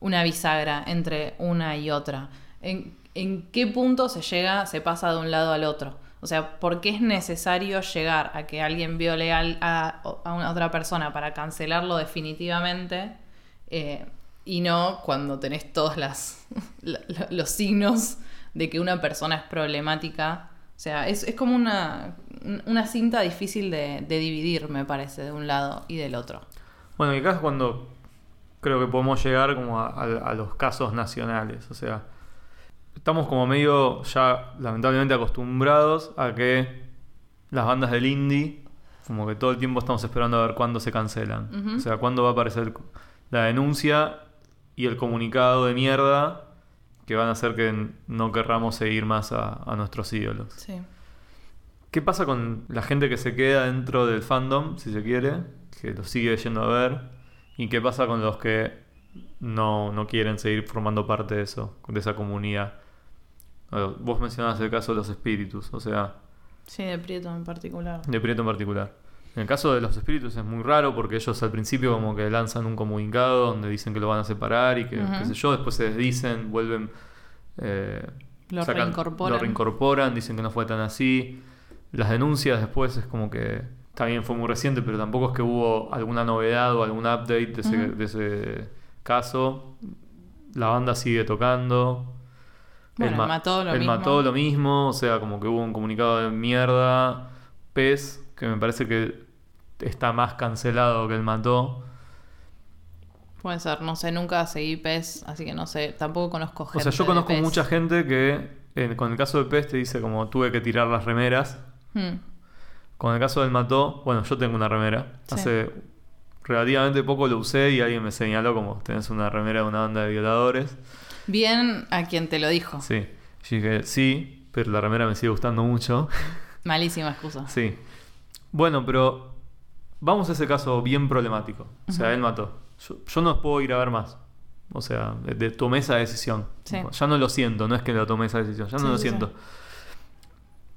una bisagra entre una y otra. ¿En, en qué punto se llega, se pasa de un lado al otro? O sea, ¿por qué es necesario llegar a que alguien viole a, a una otra persona para cancelarlo definitivamente? eh, y no cuando tenés todos las, <laughs> la- la- los signos de que una persona es problemática. O sea, es, es como una, una cinta difícil de, dividir, me parece, de un lado y del otro. Bueno, y acá es cuando creo que podemos llegar como a- a los casos nacionales. O sea, estamos como medio ya lamentablemente acostumbrados a que las bandas del indie, como que todo el tiempo estamos esperando a ver cuándo se cancelan. O sea, cuándo va a aparecer la denuncia y el comunicado de mierda que van a hacer que no querramos seguir más a, a nuestros ídolos. Sí. ¿Qué pasa con la gente que se queda dentro del fandom, si se quiere, que lo sigue yendo a ver? ¿Y qué pasa con los que no, no quieren seguir formando parte de eso, de esa comunidad? Bueno, Vos mencionabas el caso de los espíritus, o sea, Sí, de Prieto en particular. de Prieto en particular. En el caso de los espíritus es muy raro porque ellos al principio como que lanzan un comunicado donde dicen que lo van a separar y que, Ujú. qué sé yo, después se desdicen, vuelven... eh, Lo reincorporan. Lo reincorporan, dicen que no fue tan así. Las denuncias después es como que también fue muy reciente, pero tampoco es que hubo alguna novedad o algún update de ese, Ujú. de ese caso. La banda sigue tocando. Bueno, ma- el Mató lo él mismo. mató lo mismo, o sea, como que hubo un comunicado de mierda. Pez, que me parece que está más cancelado que el mató. Puede ser, no sé, nunca seguí PES, así que no sé, tampoco conozco O gente. sea, yo de conozco PES. mucha gente que eh, con el caso de Pez te dice como tuve que tirar las remeras. Hmm. Con el caso del mató, bueno, yo tengo una remera. Sí. Hace relativamente poco lo usé y alguien me señaló como tenés una remera de una banda de violadores. Bien a quien te lo dijo. Sí. Yo dije, sí, pero la remera me sigue gustando mucho. Malísima excusa. <laughs> sí. Bueno, pero vamos a ese caso bien problemático. O sea, él mató. Yo, yo no puedo ir a ver más. O sea, de- de- tomé esa decisión. Sí. Ya no lo siento, no es que lo tomé esa decisión, ya Sí, no lo sí, siento.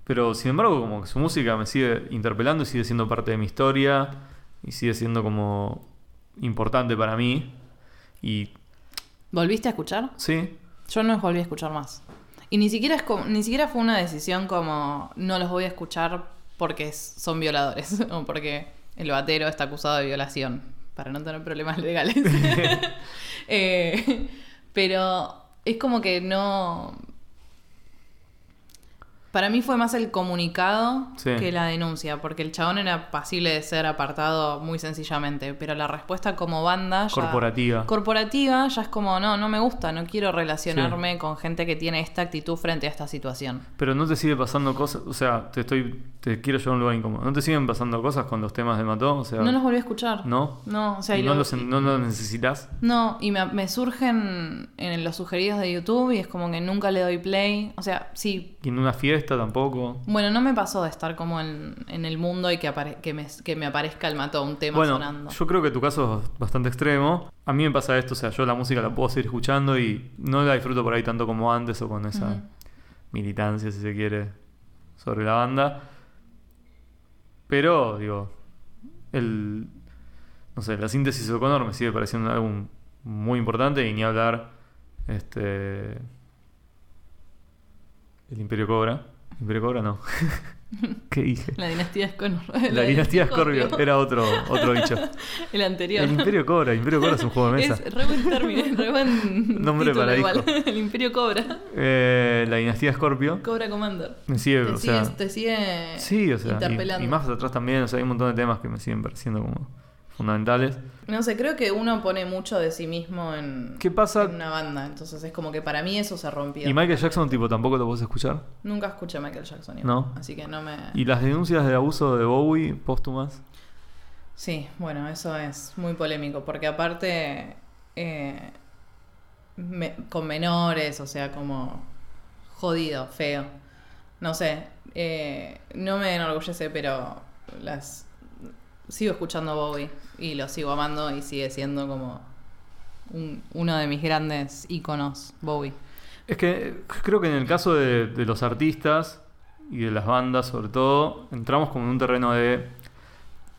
Pero sin embargo, como que su música me sigue interpelando y sigue siendo parte de mi historia y sigue siendo como importante para mí. Y ¿Volviste a escuchar? sí, Yo no los volví a escuchar más. Y ni siquiera, es como- ni siquiera fue una decisión como no los voy a escuchar porque son violadores <laughs> o porque el batero está acusado de violación, para no tener problemas legales. <laughs> <laughs> Eh, pero es como que no... Para mí fue más el comunicado Sí. que la denuncia, porque el chabón era pasible de ser apartado muy sencillamente, pero la respuesta como banda ya- Corporativa. corporativa ya es como, no, no me gusta, no quiero relacionarme con gente que tiene esta actitud frente a esta situación. Pero no te sigue pasando cosas, o sea, te estoy, te quiero llevar a un lugar incómodo. ¿No te siguen pasando cosas con los temas de Mató? O sea, No los volví a escuchar. ¿no? No, o sea, ¿Y y no, lo- los, no los necesitas? No, y me, me surgen en los sugeridos de YouTube y es como que nunca le doy play. O sea, sí. ¿Y en una fiesta tampoco? Bueno, no me pasó de estar como en, en el mundo y que, me, que me aparezca el mató, un tema Bueno, sonando. yo creo que tu caso es bastante extremo. A mí me pasa esto, o sea, yo la música la puedo seguir escuchando y no la disfruto por ahí tanto como antes o con esa militancia, si se quiere, sobre la banda. Pero, digo, el. No sé, la síntesis de O'Connor me sigue pareciendo un álbum muy importante y ni hablar. Este. El Imperio Cobra. Imperio Cobra no. <laughs> ¿Qué dije? La dinastía Scorpio. La dinastía <laughs> Scorpio era otro, otro bicho. <laughs> El anterior. El Imperio Cobra, el Imperio Cobra es un juego de mesa. Es re buen término, re buen Nombre para igual. disco. El Imperio Cobra. Eh, la dinastía Scorpio. Cobra Commander. Me sigue, Te, o sea. te sigue Sí, o sea, interpelando. y, y más atrás también, o sea, hay un montón de temas que me siguen pareciendo como fundamentales. No sé, creo que uno pone mucho de sí mismo en, ¿Qué pasa? en una banda. Entonces es como que para mí eso se rompió. Y Michael Jackson, tipo, tampoco lo puedes escuchar. Nunca escuché a Michael Jackson. igual, No. Así que no me... Y las denuncias de abuso de Bowie póstumas. Sí, bueno, eso es muy polémico. Porque aparte... eh, me- con menores, o sea, como... Jodido, feo. No sé. eh, no me enorgullece, pero... las Sigo escuchando Bowie. Y lo sigo amando y sigue siendo como... un- uno de mis grandes íconos, Bowie. Es que creo que en el caso de, de los artistas y de las bandas, sobre todo, entramos como en un terreno de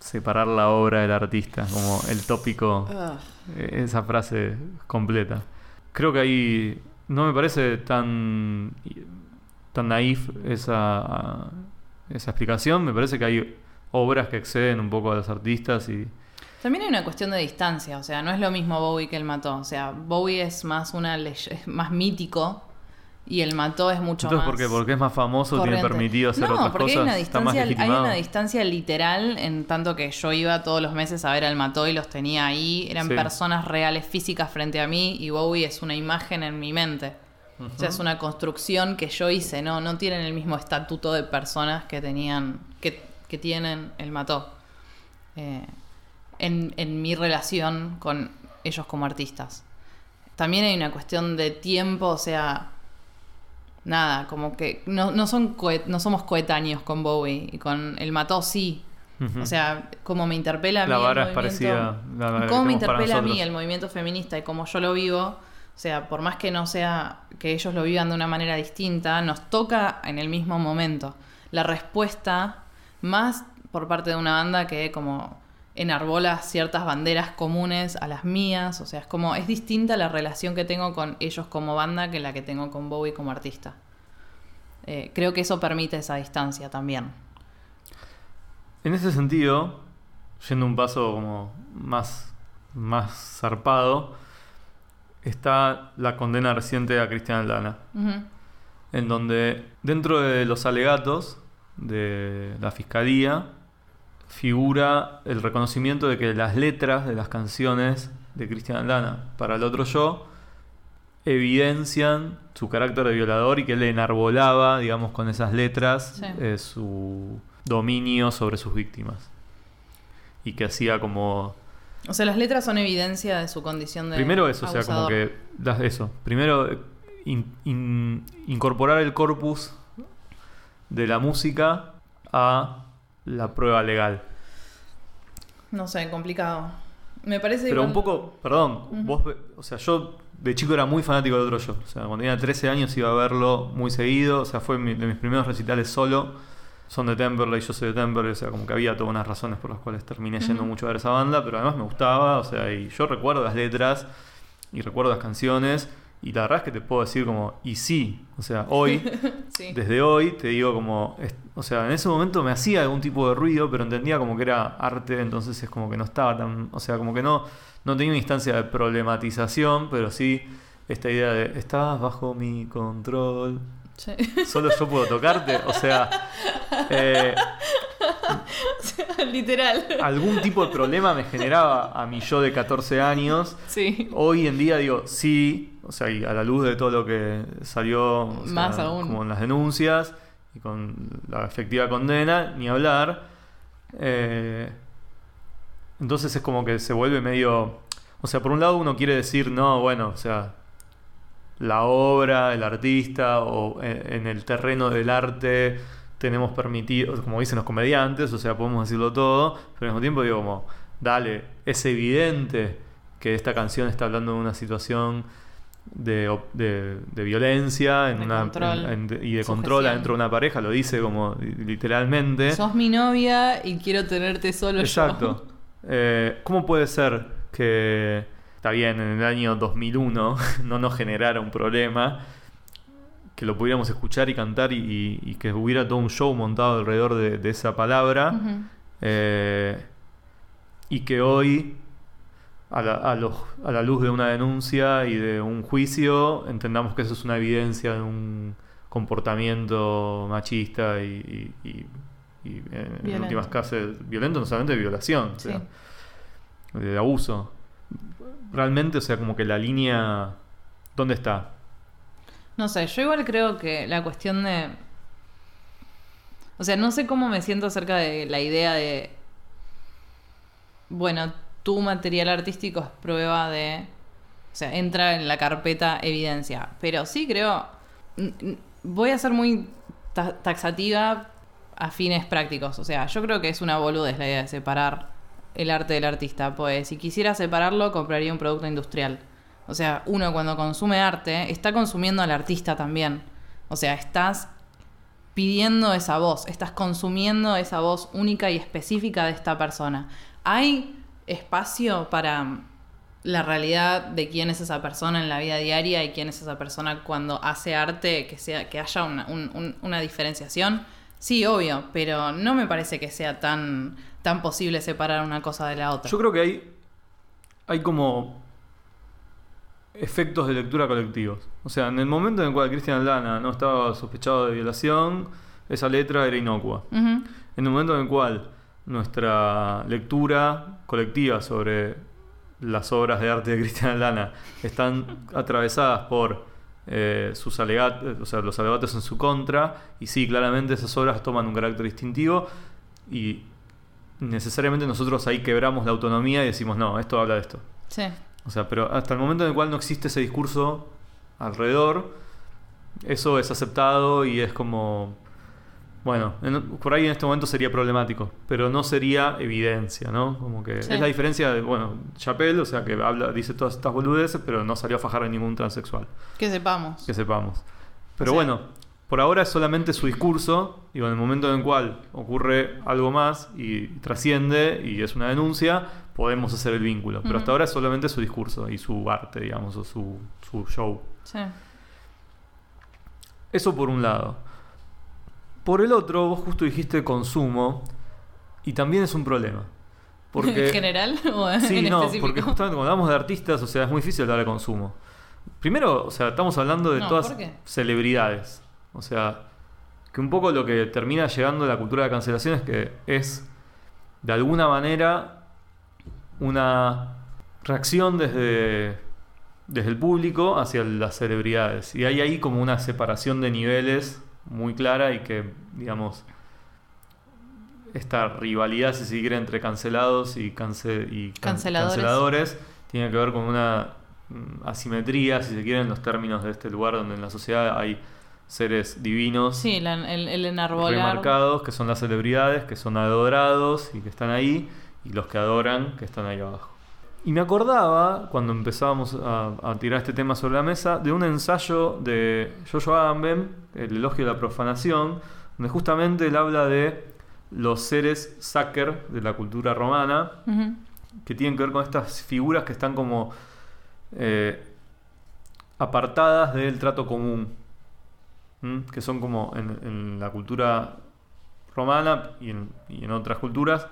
separar la obra del artista, como el tópico Eh, esa frase completa. Creo que ahí no me parece tan tan naif esa esa explicación, me parece que hay obras que exceden un poco a los artistas y También hay una cuestión de distancia, o sea, no es lo mismo Bowie que el mató. O sea, Bowie es más una ley- es más mítico y el mató es mucho entonces más. ¿por qué? Porque es más famoso, tiene corriente. permitido hacer no, otras porque cosas, hay una distancia, hay una distancia literal en tanto que yo iba todos los meses a ver al mató y los tenía ahí, eran Sí. personas reales físicas frente a mí y Bowie es una imagen en mi mente. O sea, es una construcción que yo hice, no, no tienen el mismo estatuto de personas que tenían, que, que tienen el mató. Eh, en, en mi relación con ellos como artistas. También hay una cuestión de tiempo, o sea, nada, como que no, no, son no somos coetáneos con Bowie y con el mató sí. O sea, como me interpela a mí La el vara es parecida la cómo me interpela a mí el movimiento feminista y como yo lo vivo, o sea, por más que no sea que ellos lo vivan de una manera distinta, nos toca en el mismo momento. La respuesta, más por parte de una banda que como enarbola ciertas banderas comunes a las mías, o sea, es como, es distinta la relación que tengo con ellos como banda que la que tengo con Bowie como artista. Eh, creo que eso permite esa distancia también. En ese sentido, yendo un paso como más, más zarpado, está la condena reciente a Cristian Aldana, en donde dentro de los alegatos de la fiscalía figura el reconocimiento de que las letras de las canciones de Cristian Aldana para el otro yo evidencian su carácter de violador y que él enarbolaba, digamos, con esas letras Sí. eh, su dominio sobre sus víctimas. Y que hacía como... O sea, las letras son evidencia de su condición de Primero eso, o sea, como que... eso. Primero eh, in- in- incorporar el corpus de la música a la prueba legal. No sé, complicado. Me parece Pero igual- un poco, perdón, vos, o sea, yo de chico era muy fanático del otro yo. O sea, cuando tenía 13 años iba a verlo muy seguido. O sea, fue mi- de mis primeros recitales solo. Son de Temperley, yo soy de Temperley. O sea, como que había todas unas razones por las cuales terminé yendo mucho a ver esa banda. Pero además me gustaba. O sea, y yo recuerdo las letras y recuerdo las canciones. Y la verdad es que te puedo decir como, y sí, o sea, hoy, <laughs> Sí. desde hoy, te digo como, es- o sea, en ese momento me hacía algún tipo de ruido, pero entendía como que era arte, entonces es como que no estaba tan, o sea, como que no, no tenía una instancia de problematización, pero sí esta idea de, estás bajo mi control. Sí. Solo yo puedo tocarte. O sea, eh, <laughs> Literal. algún tipo de problema me generaba a mi yo de 14 años. Sí. Hoy en día digo, sí, o sea, y a la luz de todo lo que salió, o sea, Más aún. como en las denuncias y con la efectiva condena, ni hablar. Eh, entonces es como que se vuelve medio, o sea, por un lado uno quiere decir, no, bueno, o sea, la obra, el artista o en, el terreno del arte tenemos permitido, como dicen los comediantes, o sea, podemos decirlo todo, pero al mismo tiempo digo como, dale, es evidente que esta canción está hablando de una situación de, de- de violencia en De una, control, en- en- y de control adentro de una pareja, lo dice como literalmente. Sos mi novia y quiero tenerte solo Exacto. <laughs> Eh, ¿Cómo puede ser que, está bien, en el año 2001 <laughs> no nos generara un problema, que lo pudiéramos escuchar y cantar y, y- y que hubiera todo un show montado alrededor de, de esa palabra? Eh, y que hoy, a la, a los- a la luz de una denuncia y de un juicio, entendamos que eso es una evidencia de un comportamiento machista y, en últimas casos violento, no solamente de violación, o sea, de abuso. Realmente, o sea, como que la línea, ¿dónde está? No sé, yo igual creo que la cuestión de... O sea, no sé cómo me siento acerca de la idea de... Bueno, tu material artístico es prueba de... O sea, entra en la carpeta evidencia. Pero sí creo... Voy a ser muy ta- taxativa a fines prácticos. O sea, yo creo que es una boludez la idea de separar el arte del artista. Pues si quisiera separarlo, compraría un producto industrial. O sea, uno cuando consume arte está consumiendo al artista también. O sea, estás pidiendo esa voz, estás consumiendo esa voz única y específica de esta persona. ¿Hay espacio para mm, la realidad de quién es esa persona en la vida diaria y quién es esa persona cuando hace arte, que, sea, que haya una, un- un- una diferenciación? Sí, obvio, pero no me parece que sea tan, tan posible separar una cosa de la otra. Yo creo que hay, hay como efectos de lectura colectivos. O sea, en el momento en el cual Cristian Lana no estaba sospechado de violación, esa letra era inocua. En el momento en el cual nuestra lectura colectiva sobre las obras de arte de Cristian Lana están atravesadas por eh, sus alegatos, o sea, los alegatos en su contra, y sí, claramente esas obras toman un carácter distintivo y necesariamente nosotros ahí quebramos la autonomía y decimos, no, esto habla de esto. Sí. O sea, pero hasta el momento en el cual no existe ese discurso alrededor, eso es aceptado y es como. Bueno, en- por ahí en este momento sería problemático, pero no sería evidencia, ¿no? Como que Sí. es la diferencia de, bueno, Chappelle, o sea, que habla, dice todas estas boludeces, pero no salió a fajar a ningún transexual, Que sepamos. que sepamos. Pero bueno, por ahora es solamente su discurso, y en el momento en el cual ocurre algo más y trasciende y es una denuncia, podemos hacer el vínculo. Pero hasta ahora es solamente su discurso y su arte, digamos, o su, su show. Sí. Eso por un lado. Por el otro, vos justo dijiste consumo, y también es un problema. Porque, <laughs> ¿En general <laughs> o en Sí, no, específico? porque justamente cuando hablamos de artistas, o sea, es muy difícil hablar de consumo. Primero, o sea, estamos hablando de No, todas celebridades. O sea, que un poco lo que termina llegando a la cultura de cancelación es que es, de alguna manera, una reacción desde, desde el público hacia las celebridades. Y hay ahí como una separación de niveles muy clara y que, digamos, esta rivalidad, si se quiere, entre cancelados y, cance- y can- Canceladores. canceladores tiene que ver con una mm, asimetría, si se quiere, en los términos de este lugar donde en la sociedad hay seres divinos Sí, la- el, el enarbolar. remarcados, que son las celebridades, que son adorados y que están ahí, y los que adoran, que están ahí abajo. Y me acordaba, cuando empezábamos a, a tirar este tema sobre la mesa, de un ensayo de Jojo Agamben, El elogio de la profanación, donde justamente él habla de los seres sacer de la cultura romana, Ujú. que tienen que ver con estas figuras que están como eh, apartadas del trato común, ¿m? que son como en, en la cultura romana y en, y en otras culturas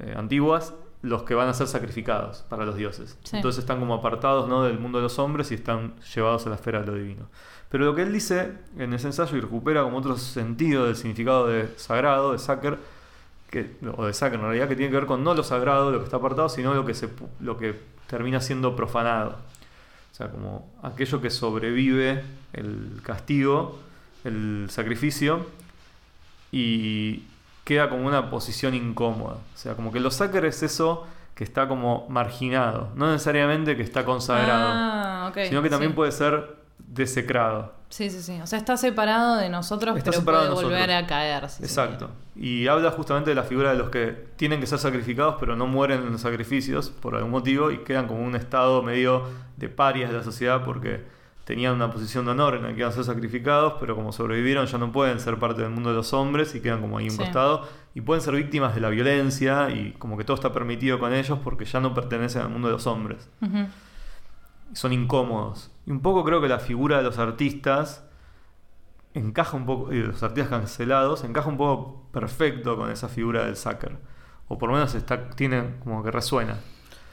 eh, antiguas, los que van a ser sacrificados para los dioses. Sí. Entonces están como apartados ¿no? del mundo de los hombres y están llevados a la esfera de lo divino. Pero lo que él dice en ese ensayo y recupera como otro sentido del significado de sagrado, de sacer, que, o de sacer en realidad, que tiene que ver con no lo sagrado, lo que está apartado, sino lo que, se, lo que termina siendo profanado. O sea, como aquello que sobrevive el castigo, el sacrificio, y queda como una posición incómoda. O sea, como que lo sacer es eso que está como marginado, no necesariamente que está consagrado, Ah, sino que también sí. puede ser desecrado. Sí, sí, sí. O sea, está separado de nosotros, Está pero separado puede de volver nosotros. a caer. si Exacto. Y habla justamente de la figura de los que tienen que ser sacrificados, pero no mueren en los sacrificios por algún motivo y quedan como un estado medio de parias de la sociedad porque tenían una posición de honor en la que iban a ser sacrificados, pero como sobrevivieron ya no pueden ser parte del mundo de los hombres y quedan como ahí un Sí. costado y pueden ser víctimas de la violencia y como que todo está permitido con ellos porque ya no pertenecen al mundo de los hombres son incómodos. Y un poco creo que la figura de los artistas encaja un poco, y de los artistas cancelados, encaja un poco perfecto con esa figura del Zucker. O por lo menos está, tiene como que resuena.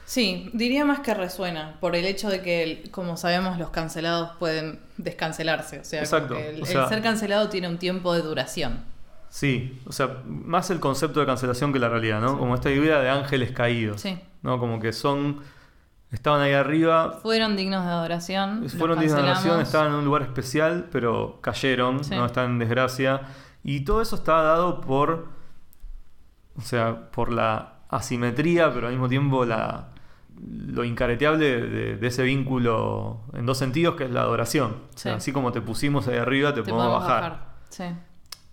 Sí, diría más que resuena, por el hecho de que, como sabemos, los cancelados pueden descancelarse. O sea, Exacto, el, o el sea- ser cancelado tiene un tiempo de duración. Sí, o sea, más el concepto de cancelación que la realidad, ¿no? Sí. Como esta idea de ángeles caídos. Sí. ¿No? Como que son. Estaban ahí arriba, Fueron dignos de adoración. fueron dignos de oración, cancelamos. estaban en un lugar especial, pero cayeron, Sí. no están en desgracia. Y todo eso está dado por, o sea, por la asimetría, pero al mismo tiempo la, lo incareteable de, de ese vínculo en dos sentidos, que es la adoración. O sea, Sí. así como te pusimos ahí arriba, te, Te podemos podemos bajar. Sí.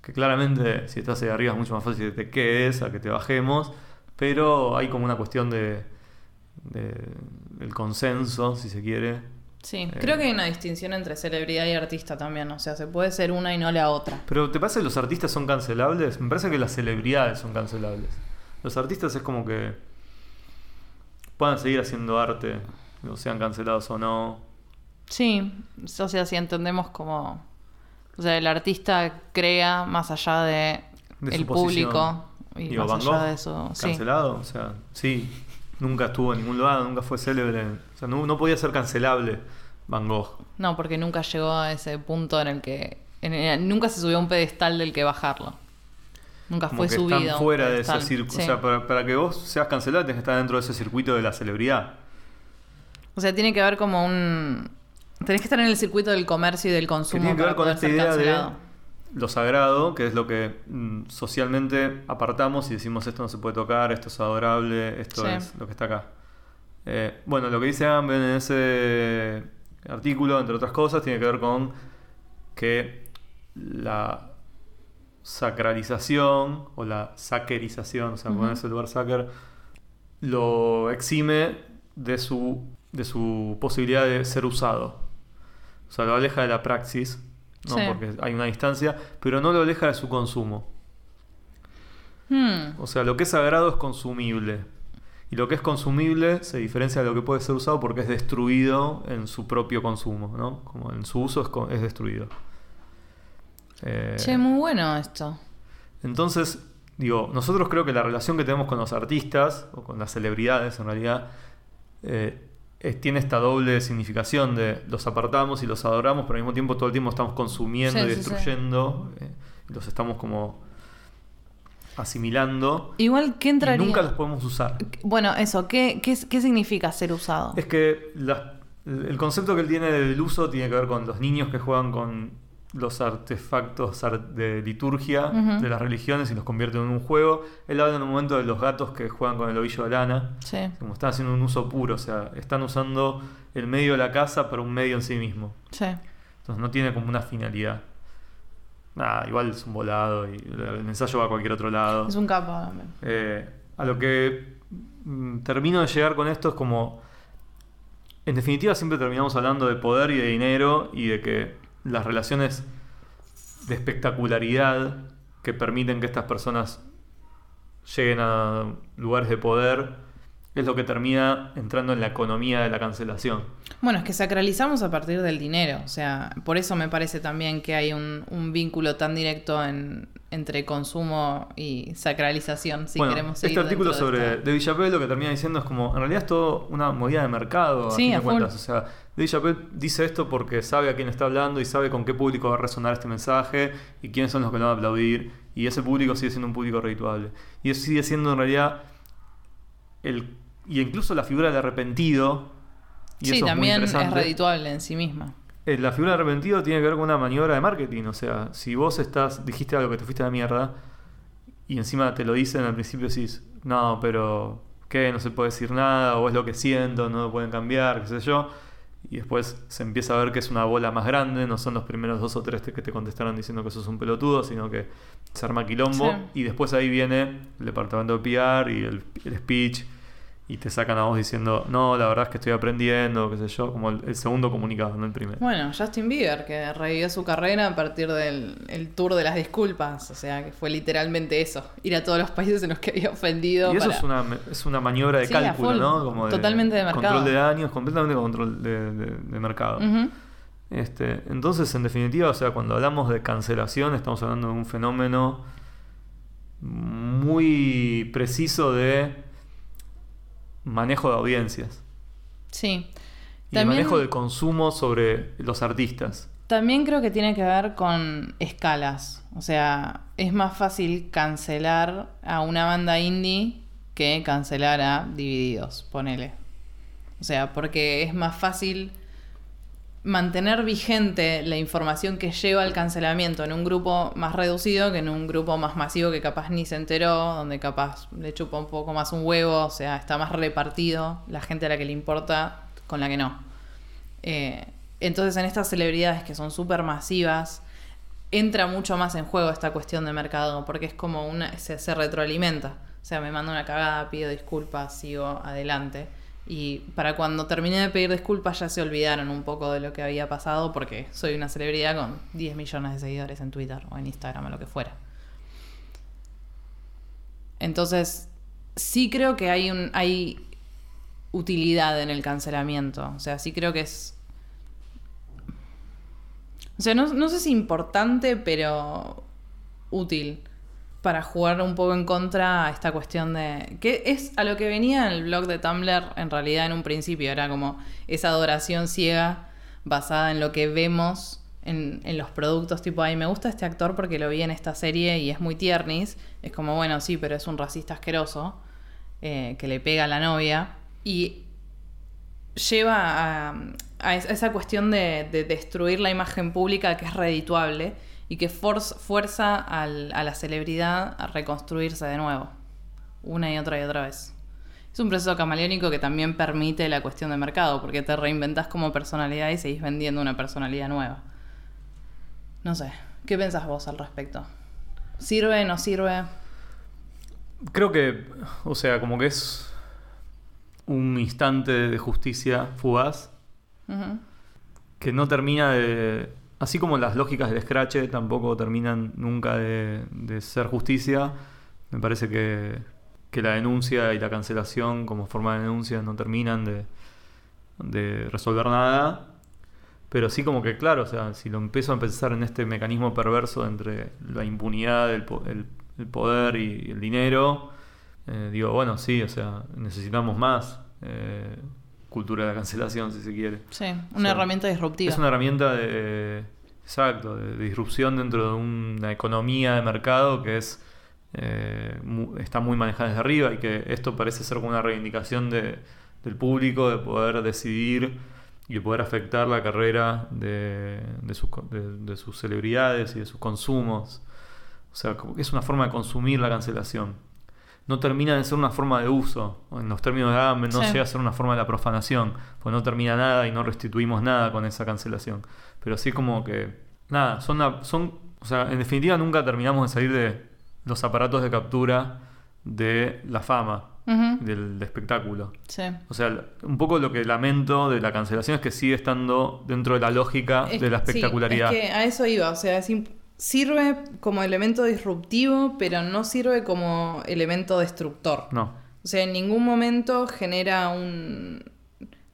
Que claramente, si estás ahí arriba, es mucho más fácil que te quedes a que te bajemos, pero hay como una cuestión de, de- del consenso, si se quiere. Sí, Eh. creo que hay una distinción entre celebridad y artista también. O sea, se puede ser una y no la otra. Pero ¿te parece que los artistas son cancelables? Me parece que las celebridades son cancelables. Los artistas es como que puedan seguir haciendo arte, o sean cancelados o no. Sí, o sea, si entendemos como... O sea, el artista crea más allá de, el público y Digo, más allá de eso. Sí. cancelado, o sea, sí, nunca estuvo en ningún lugar, nunca fue célebre. O sea, no, no podía ser cancelable Van Gogh. No, porque nunca llegó a ese punto en el que... en el- nunca se subió a un pedestal del que bajarlo. Nunca Como fue que subido. están fuera de ese circuito. Sí. O sea, para, para que vos seas cancelado tenés que estar dentro de ese circuito de la celebridad. O sea, tiene que haber como un... Tenés que estar en el circuito del comercio y del Que consumo. tiene que ver con esta idea cancelado. de lo sagrado, que es lo que mm, socialmente apartamos y decimos esto no se puede tocar, esto es adorable, esto Sí. es lo que está acá. Eh, bueno, lo que dice Amben en ese artículo, entre otras cosas, tiene que ver con que la sacralización o la saquerización, o sea, Ujú. ponerse el lugar sacer, lo exime de su, de su posibilidad de ser usado. O sea, lo aleja de la praxis, ¿no? Sí. porque hay una distancia, pero no lo aleja de su consumo. Hmm, O sea, lo que es sagrado es consumible. Y lo que es consumible se diferencia de lo que puede ser usado porque es destruido en su propio consumo, ¿no? Como en su uso es, es destruido. Eh, Che, muy bueno esto. entonces, digo, nosotros creo que la relación que tenemos con los artistas, o con las celebridades en realidad, eh, es- tiene esta doble significación de los apartamos y los adoramos, pero al mismo tiempo todo el tiempo estamos consumiendo Sí, y sí, sí. destruyendo, eh, y los estamos como asimilando. Igual, ¿qué Y entraría? nunca los podemos usar. Bueno, eso, ¿qué, qué, qué significa ser usado? Es que el concepto que él tiene del uso tiene que ver con los niños que juegan con los artefactos ar- de liturgia de las religiones y los convierten en un juego. Él habla en un momento de los gatos que juegan con el ovillo de lana. Sí. Como están haciendo un uso puro, o sea, están usando el medio de la casa para un medio en sí mismo. Sí. Entonces no tiene como una finalidad. Nada, igual es un volado y el ensayo va a cualquier otro lado. Es un capo también. Eh, a lo que mm, termino de llegar con esto es como. En definitiva, siempre terminamos hablando de poder y de dinero y de que las relaciones de espectacularidad que permiten que estas personas lleguen a lugares de poder es lo que termina entrando en la economía de la cancelación. Bueno, es que sacralizamos a partir del dinero. O sea, por eso me parece también que hay un, un vínculo tan directo en, entre consumo y sacralización, si bueno, queremos seguir este artículo dentro de sobre esta- lo que termina diciendo es como, en realidad es todo una movida de mercado, a Sí, fin de a cuentas. O sea, Chappelle dice esto porque sabe a quién está hablando y sabe con qué público va a resonar este mensaje y quiénes son los que lo van a aplaudir. Y ese público sigue siendo un público redituable. Y eso sigue siendo en realidad el... Y incluso la figura del arrepentido. Y Sí, eso es muy también es interesante. redituable en sí misma. Eh, La figura de arrepentido tiene que ver con una maniobra de marketing. O sea, si vos estás, dijiste algo que te fuiste a la mierda y encima te lo dicen al principio, decís, no, pero ¿qué? No se puede decir nada, o es lo que siento, no lo pueden cambiar, qué sé yo. Y después se empieza a ver que es una bola más grande, no son los primeros dos o tres que te contestaron diciendo que sos un pelotudo, sino que se arma quilombo. Sí. Y después ahí viene el departamento de PR y el, el speech. Y te sacan a vos diciendo, no, la verdad es que estoy aprendiendo, qué sé yo, como el, el segundo comunicado, no el primero. Bueno, Justin Bieber, que revivió su carrera a partir del el tour de las disculpas. O sea, que fue literalmente eso. Ir a todos los países en los que había ofendido. Y eso para- es una, es una maniobra de Sí, cálculo, full. ¿no? Como Totalmente de mercado. Control de daños, completamente control de, de- de mercado. Este, entonces, en definitiva, o sea, cuando hablamos de cancelación, estamos hablando de un fenómeno muy preciso de manejo de audiencias Sí. y de manejo del consumo sobre los artistas. También creo que tiene que ver con escalas. O sea, es más fácil cancelar a una banda indie que cancelar a Divididos, ponele. O sea, porque es más fácil mantener vigente la información que lleva al cancelamiento en un grupo más reducido que en un grupo más masivo que capaz ni se enteró, donde capaz le chupa un poco más un huevo, o sea, está más repartido la gente a la que le importa con la que no. Eh, entonces en estas celebridades que son súper masivas, entra mucho más en juego esta cuestión de mercado, porque es como una, se, se retroalimenta. O sea, me mando una cagada, pido disculpas, sigo adelante. Y para cuando terminé de pedir disculpas ya se olvidaron un poco de lo que había pasado porque soy una celebridad con 10 millones de seguidores en Twitter o en Instagram o lo que fuera. Entonces, sí creo que hay un hay utilidad en el cancelamiento. O sea, sí creo que es. O sea, no, no sé si importante, pero útil para jugar un poco en contra a esta cuestión de. que es a lo que venía en el blog de Tumblr en realidad en un principio. Era como esa adoración ciega basada en lo que vemos en, en los productos. Tipo, ay, me gusta este actor porque lo vi en esta serie y es muy tiernis. Es como, bueno, sí, pero es un racista asqueroso eh, que le pega a la novia. Y lleva a, a es- a esa cuestión de, de destruir la imagen pública que es redituable y que forz- fuerza al- a la celebridad a reconstruirse de nuevo, una y otra y otra vez. Es un proceso camaleónico que también permite la cuestión de mercado, porque te reinventas como personalidad y seguís vendiendo una personalidad nueva. No sé, ¿qué pensás vos al respecto? ¿Sirve, no sirve? Creo que, o sea, como que es un instante de justicia fugaz que no termina de. Así como las lógicas del Scratch tampoco terminan nunca de, de ser justicia, me parece que, que la denuncia y la cancelación como forma de denuncia no terminan de, de resolver nada. Pero sí como que, claro, o sea, si lo empiezo a pensar en este mecanismo perverso entre la impunidad, el, el- el poder y el dinero, eh, digo, bueno, sí, o sea, necesitamos más eh, cultura de la cancelación, si se quiere. Sí, una O sea, herramienta disruptiva. Es una herramienta de. Exacto, de, de disrupción dentro de una economía de mercado que es eh, mu- está muy manejada desde arriba y que esto parece ser como una reivindicación de- del público de poder decidir y de poder afectar la carrera de, de sus, de- de sus celebridades y de sus consumos. O sea, como que es una forma de consumir la cancelación. No termina de ser una forma de uso. En los términos de no Sí. llega a ser una forma de la profanación. Pues no termina nada y no restituimos nada con esa cancelación. Pero sí como que... Nada, son... una- son o sea, en definitiva nunca terminamos de salir de los aparatos de captura de la fama, del, espectáculo. Sí. O sea, un poco lo que lamento de la cancelación es que sigue estando dentro de la lógica Es- de la sí, espectacularidad. es que a eso iba, o sea, es sirve como elemento disruptivo, pero no sirve como elemento destructor. No. O sea, en ningún momento genera un,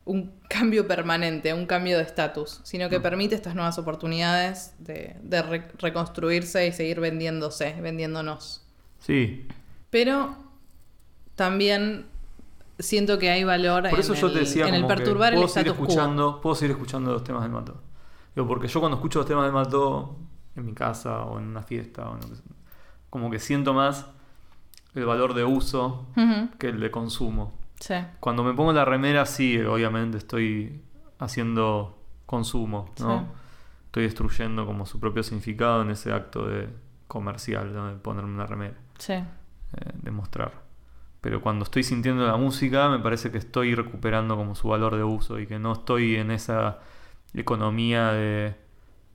un cambio permanente, un cambio de estatus, sino que permite estas nuevas oportunidades de, de re- reconstruirse y seguir vendiéndose, vendiéndonos. Sí, Pero también siento que hay valor por en, eso yo el, te decía en el que perturbar el puedo seguir status quo. escuchando, puedo seguir escuchando los temas del Mató. Digo, porque yo cuando escucho los temas del Mató en mi casa o en una fiesta, o en lo que sea, como que siento más el valor de uso que el de consumo. Sí, Cuando me pongo la remera, sí, obviamente estoy haciendo consumo, ¿no? Sí. Estoy destruyendo como su propio significado en ese acto de comercial, ¿no? de ponerme una remera, sí. eh, de mostrar. Pero cuando estoy sintiendo la música, me parece que estoy recuperando como su valor de uso y que no estoy en esa economía de,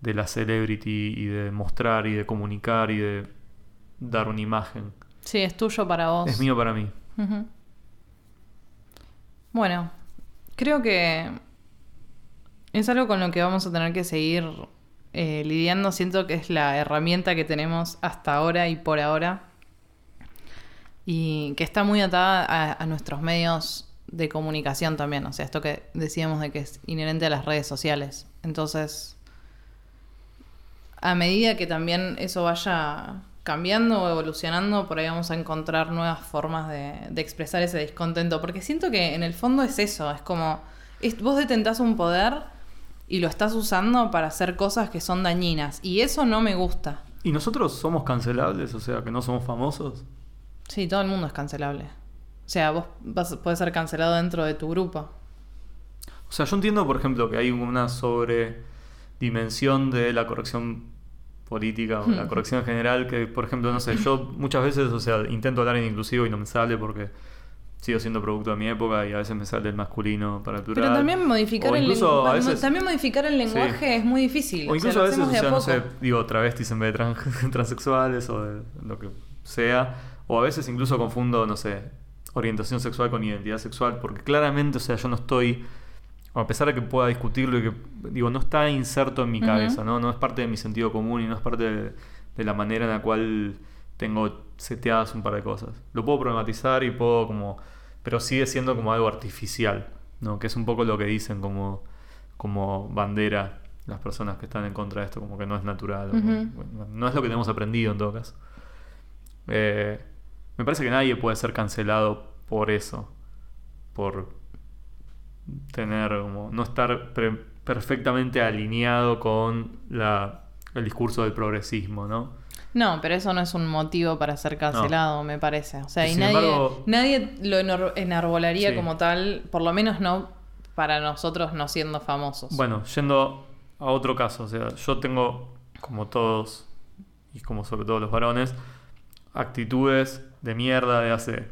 de la celebrity y de mostrar y de comunicar y de dar una imagen. Sí, es tuyo para vos. Es mío para mí. Bueno, creo que es algo con lo que vamos a tener que seguir eh, lidiando. Siento que es la herramienta que tenemos hasta ahora y por ahora. Y que está muy atada a, a nuestros medios de comunicación también. O sea, esto que decíamos de que es inherente a las redes sociales. Entonces, a medida que también eso vaya cambiando o evolucionando, por ahí vamos a encontrar nuevas formas de, de expresar ese descontento. Porque siento que en el fondo es eso, es como, es- vos detentás un poder y lo estás usando para hacer cosas que son dañinas. Y eso no me gusta. ¿Y nosotros somos cancelables? O sea, que no somos famosos. Sí, todo el mundo es cancelable. O sea, vos vas, podés ser cancelado dentro de tu grupo. O sea, yo entiendo, por ejemplo, que hay una sobredimensión de la corrección política o la corrección en general, que, por ejemplo, no sé, yo muchas veces, o sea, intento hablar en inclusivo y no me sale porque sigo siendo producto de mi época y a veces me sale el masculino para el plural. Pero también modificar, O el, lengu- veces- también modificar el lenguaje es muy difícil. O sea, incluso lo a veces, o sea, no sé, digo travestis en vez de tran- <laughs> transexuales o de lo que sea. O a veces incluso confundo, no sé, orientación sexual con identidad sexual, porque claramente, o sea, yo no estoy, a pesar de que pueda discutirlo y que, digo, no está inserto en mi cabeza, ¿no? No es parte de mi sentido común y no es parte de, de la manera en la cual tengo seteadas un par de cosas. Lo puedo problematizar y puedo como... Pero sigue siendo como algo artificial, ¿no? Que es un poco lo que dicen como, como bandera las personas que están en contra de esto, como que no es natural. o- Ujú. bueno, no es lo que tenemos aprendido en todo caso. Eh, me parece que nadie puede ser cancelado por eso. Por tener como. no estar perfectamente alineado con la, el discurso del progresismo, ¿no? No, pero eso no es un motivo para ser cancelado, me parece. O sea, Y y nadie, embargo- nadie lo enarbolaría Sí. como tal, por lo menos no para nosotros no siendo famosos. Bueno, yendo a otro caso, o sea, yo tengo, como todos, y como sobre todo los varones, actitudes de mierda de hace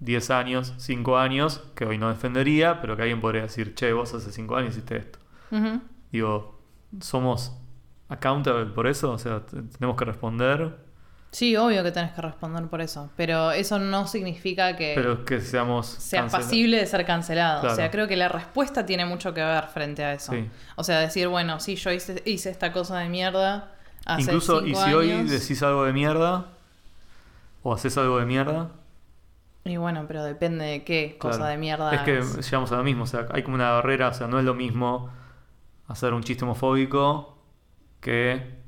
10 años, 5 años, que hoy no defendería, pero que alguien podría decir, che, vos hace 5 años hiciste esto. Digo, ¿somos accountable por eso? O sea, tenemos que responder, Sí, obvio que tenés que responder por eso, pero eso no significa que pero que seamos... seas pasible de ser cancelado. O sea, creo que la respuesta tiene mucho que ver frente a eso. Sí. O sea, decir, bueno, sí, yo hice, hice esta cosa de mierda hace Incluso, y si hoy decís algo de mierda, o haces algo de mierda, Y bueno, pero depende de qué cosa de mierda Es que hagas. llegamos a lo mismo, o sea, hay como una barrera, o sea, no es lo mismo hacer un chiste homofóbico que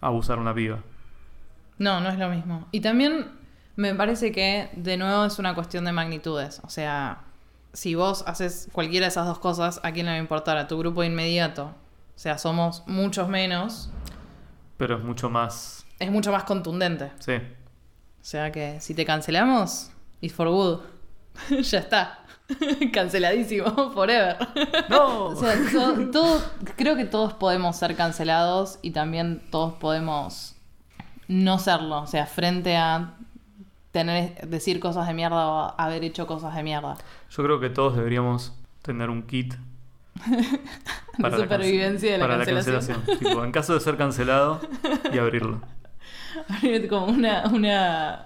abusar a una piba. No, no es lo mismo. Y también me parece que, de nuevo, es una cuestión de magnitudes. O sea, si vos haces cualquiera de esas dos cosas, ¿a quién le va a importar? A tu grupo inmediato. O sea, somos muchos menos. Pero es mucho más. Es mucho más contundente. Sí. O sea que si te cancelamos, it's for good. <laughs> ya está. <laughs> Canceladísimo, <laughs> forever. ¡No! O sea, to- todo- creo que todos podemos ser cancelados y también todos podemos no serlo. O sea, frente a tener decir cosas de mierda o haber hecho cosas de mierda. Yo creo que todos deberíamos tener un kit De la supervivencia de la para cancelación. la cancelación. Tipo, en caso de ser cancelado y abrirlo. Como una, una,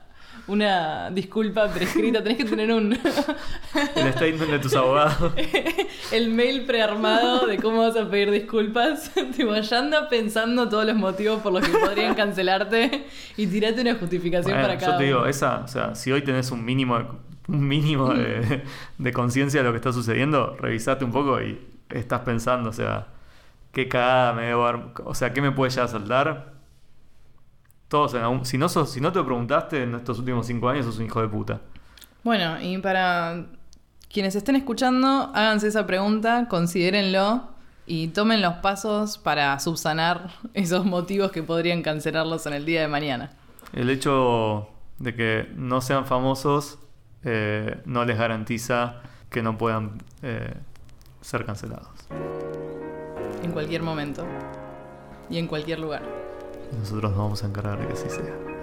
una disculpa prescrita. Tenés que tener un <laughs> El statement de tus abogados. <laughs> el mail prearmado de cómo vas a pedir disculpas. <laughs> tipo, ya anda pensando todos los motivos por los que podrían cancelarte y tirate una justificación Bueno, para cada yo te digo, uno. esa, o sea, si hoy tenés un mínimo de- un mínimo de, de conciencia de lo que está sucediendo, revisate un poco y estás pensando, o sea, qué cagada me debo dar, o sea, qué me puede ya saltar. Todos en algún- si no sos, si no te lo preguntaste en estos últimos cinco años, sos un hijo de puta. Bueno, y para quienes estén escuchando, háganse esa pregunta, considérenlo y tomen los pasos para subsanar <laughs> esos motivos que podrían cancelarlos en el día de mañana. El hecho de que no sean famosos eh, no les garantiza que no puedan eh, ser cancelados. En cualquier momento y en cualquier lugar. Nosotros nos vamos a encargar de que así sea.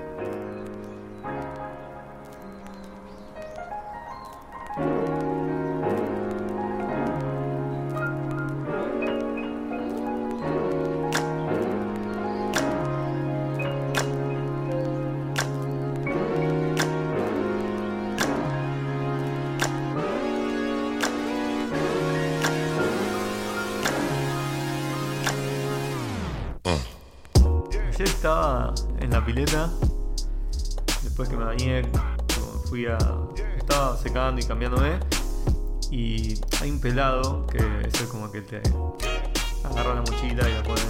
Después que me bañé, fui a. Estaba secando y cambiándome, y hay un pelado que es como que te agarra la mochila y la pone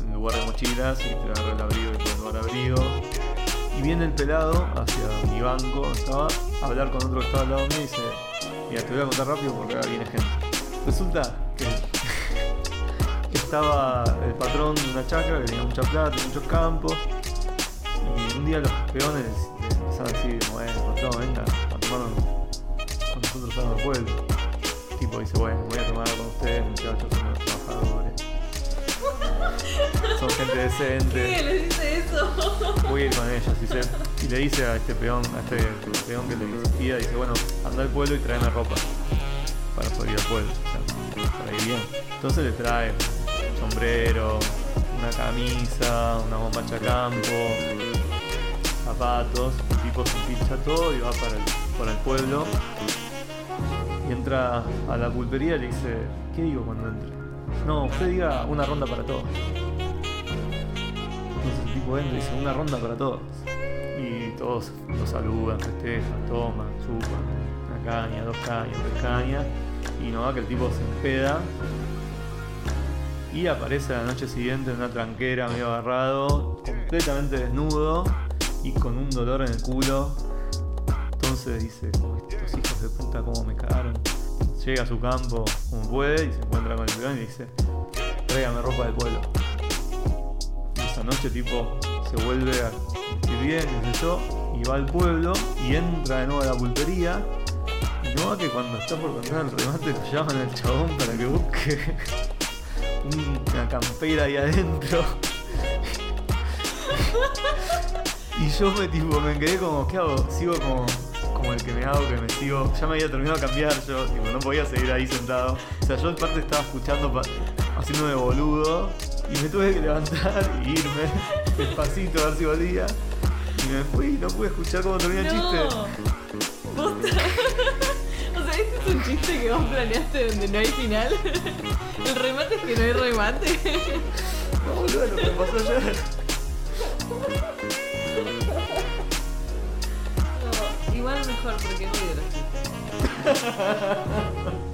en el lugar de mochilas y te agarra el abrigo y el lugar abrigo. Y viene el pelado hacia mi banco, donde estaba, a hablar con otro que estaba al lado mío y dice: Mira, te voy a contar rápido porque ahora viene gente. Resulta que <laughs> estaba el patrón de una chacra que tenía mucha plata, muchos campos. Un día los peones le empezaron a decir, bueno, patrón, venga a tomar con nosotros algo del pueblo. El tipo dice, bueno, voy a tomar con ustedes, muchachos, son unos trabajadores. Son gente decente. le dice eso? Voy a ir con ellos. Y, le dice a este peón, a este peón que le insistía, dice, bueno, anda al pueblo y tráeme ropa. Para poder ir al pueblo. o sea, para ir bien. Entonces le trae un sombrero, una camisa, una bombacha campo, zapatos. El tipo se pincha todo y va para el, para el pueblo. Y entra a la pulpería y le dice, ¿qué digo cuando entre? No, usted diga una ronda para todos. Entonces el tipo entra y dice, una ronda para todos. Y todos lo saludan, festejan, toman, chupan, una caña, dos cañas, tres cañas. Y no va que el tipo se empeda. Y aparece la noche siguiente en una tranquera medio agarrado, completamente desnudo y con un dolor en el culo. Entonces dice, "Oh, estos hijos de puta cómo me cagaron. Llega a su campo como puede y se encuentra con el peón y dice, tráigame ropa del pueblo. Y esa noche tipo se vuelve a vestir bien, qué sé yo, y va al pueblo y entra de nuevo a la pulpería. Y no que cuando está por contar el remate lo llaman al chabón para que busque <laughs> una campera ahí adentro. <laughs> y yo me tipo me quedé como, ¿qué hago? Sigo como, como el que me hago, que me sigo. Ya me había terminado de cambiar yo, tipo, no podía seguir ahí sentado. O sea, yo en parte estaba escuchando, pa- haciéndome boludo. Y me tuve que levantar y irme <laughs> despacito a ver si volvía. Y me fui y no pude escuchar cómo terminó el chiste. Posta. <laughs> O sea, este es un chiste que vos planeaste donde no hay final. <laughs> El remate es que no hay remate. No, boludo, lo que pasó ayer. Igual mejor porque es muy. <laughs>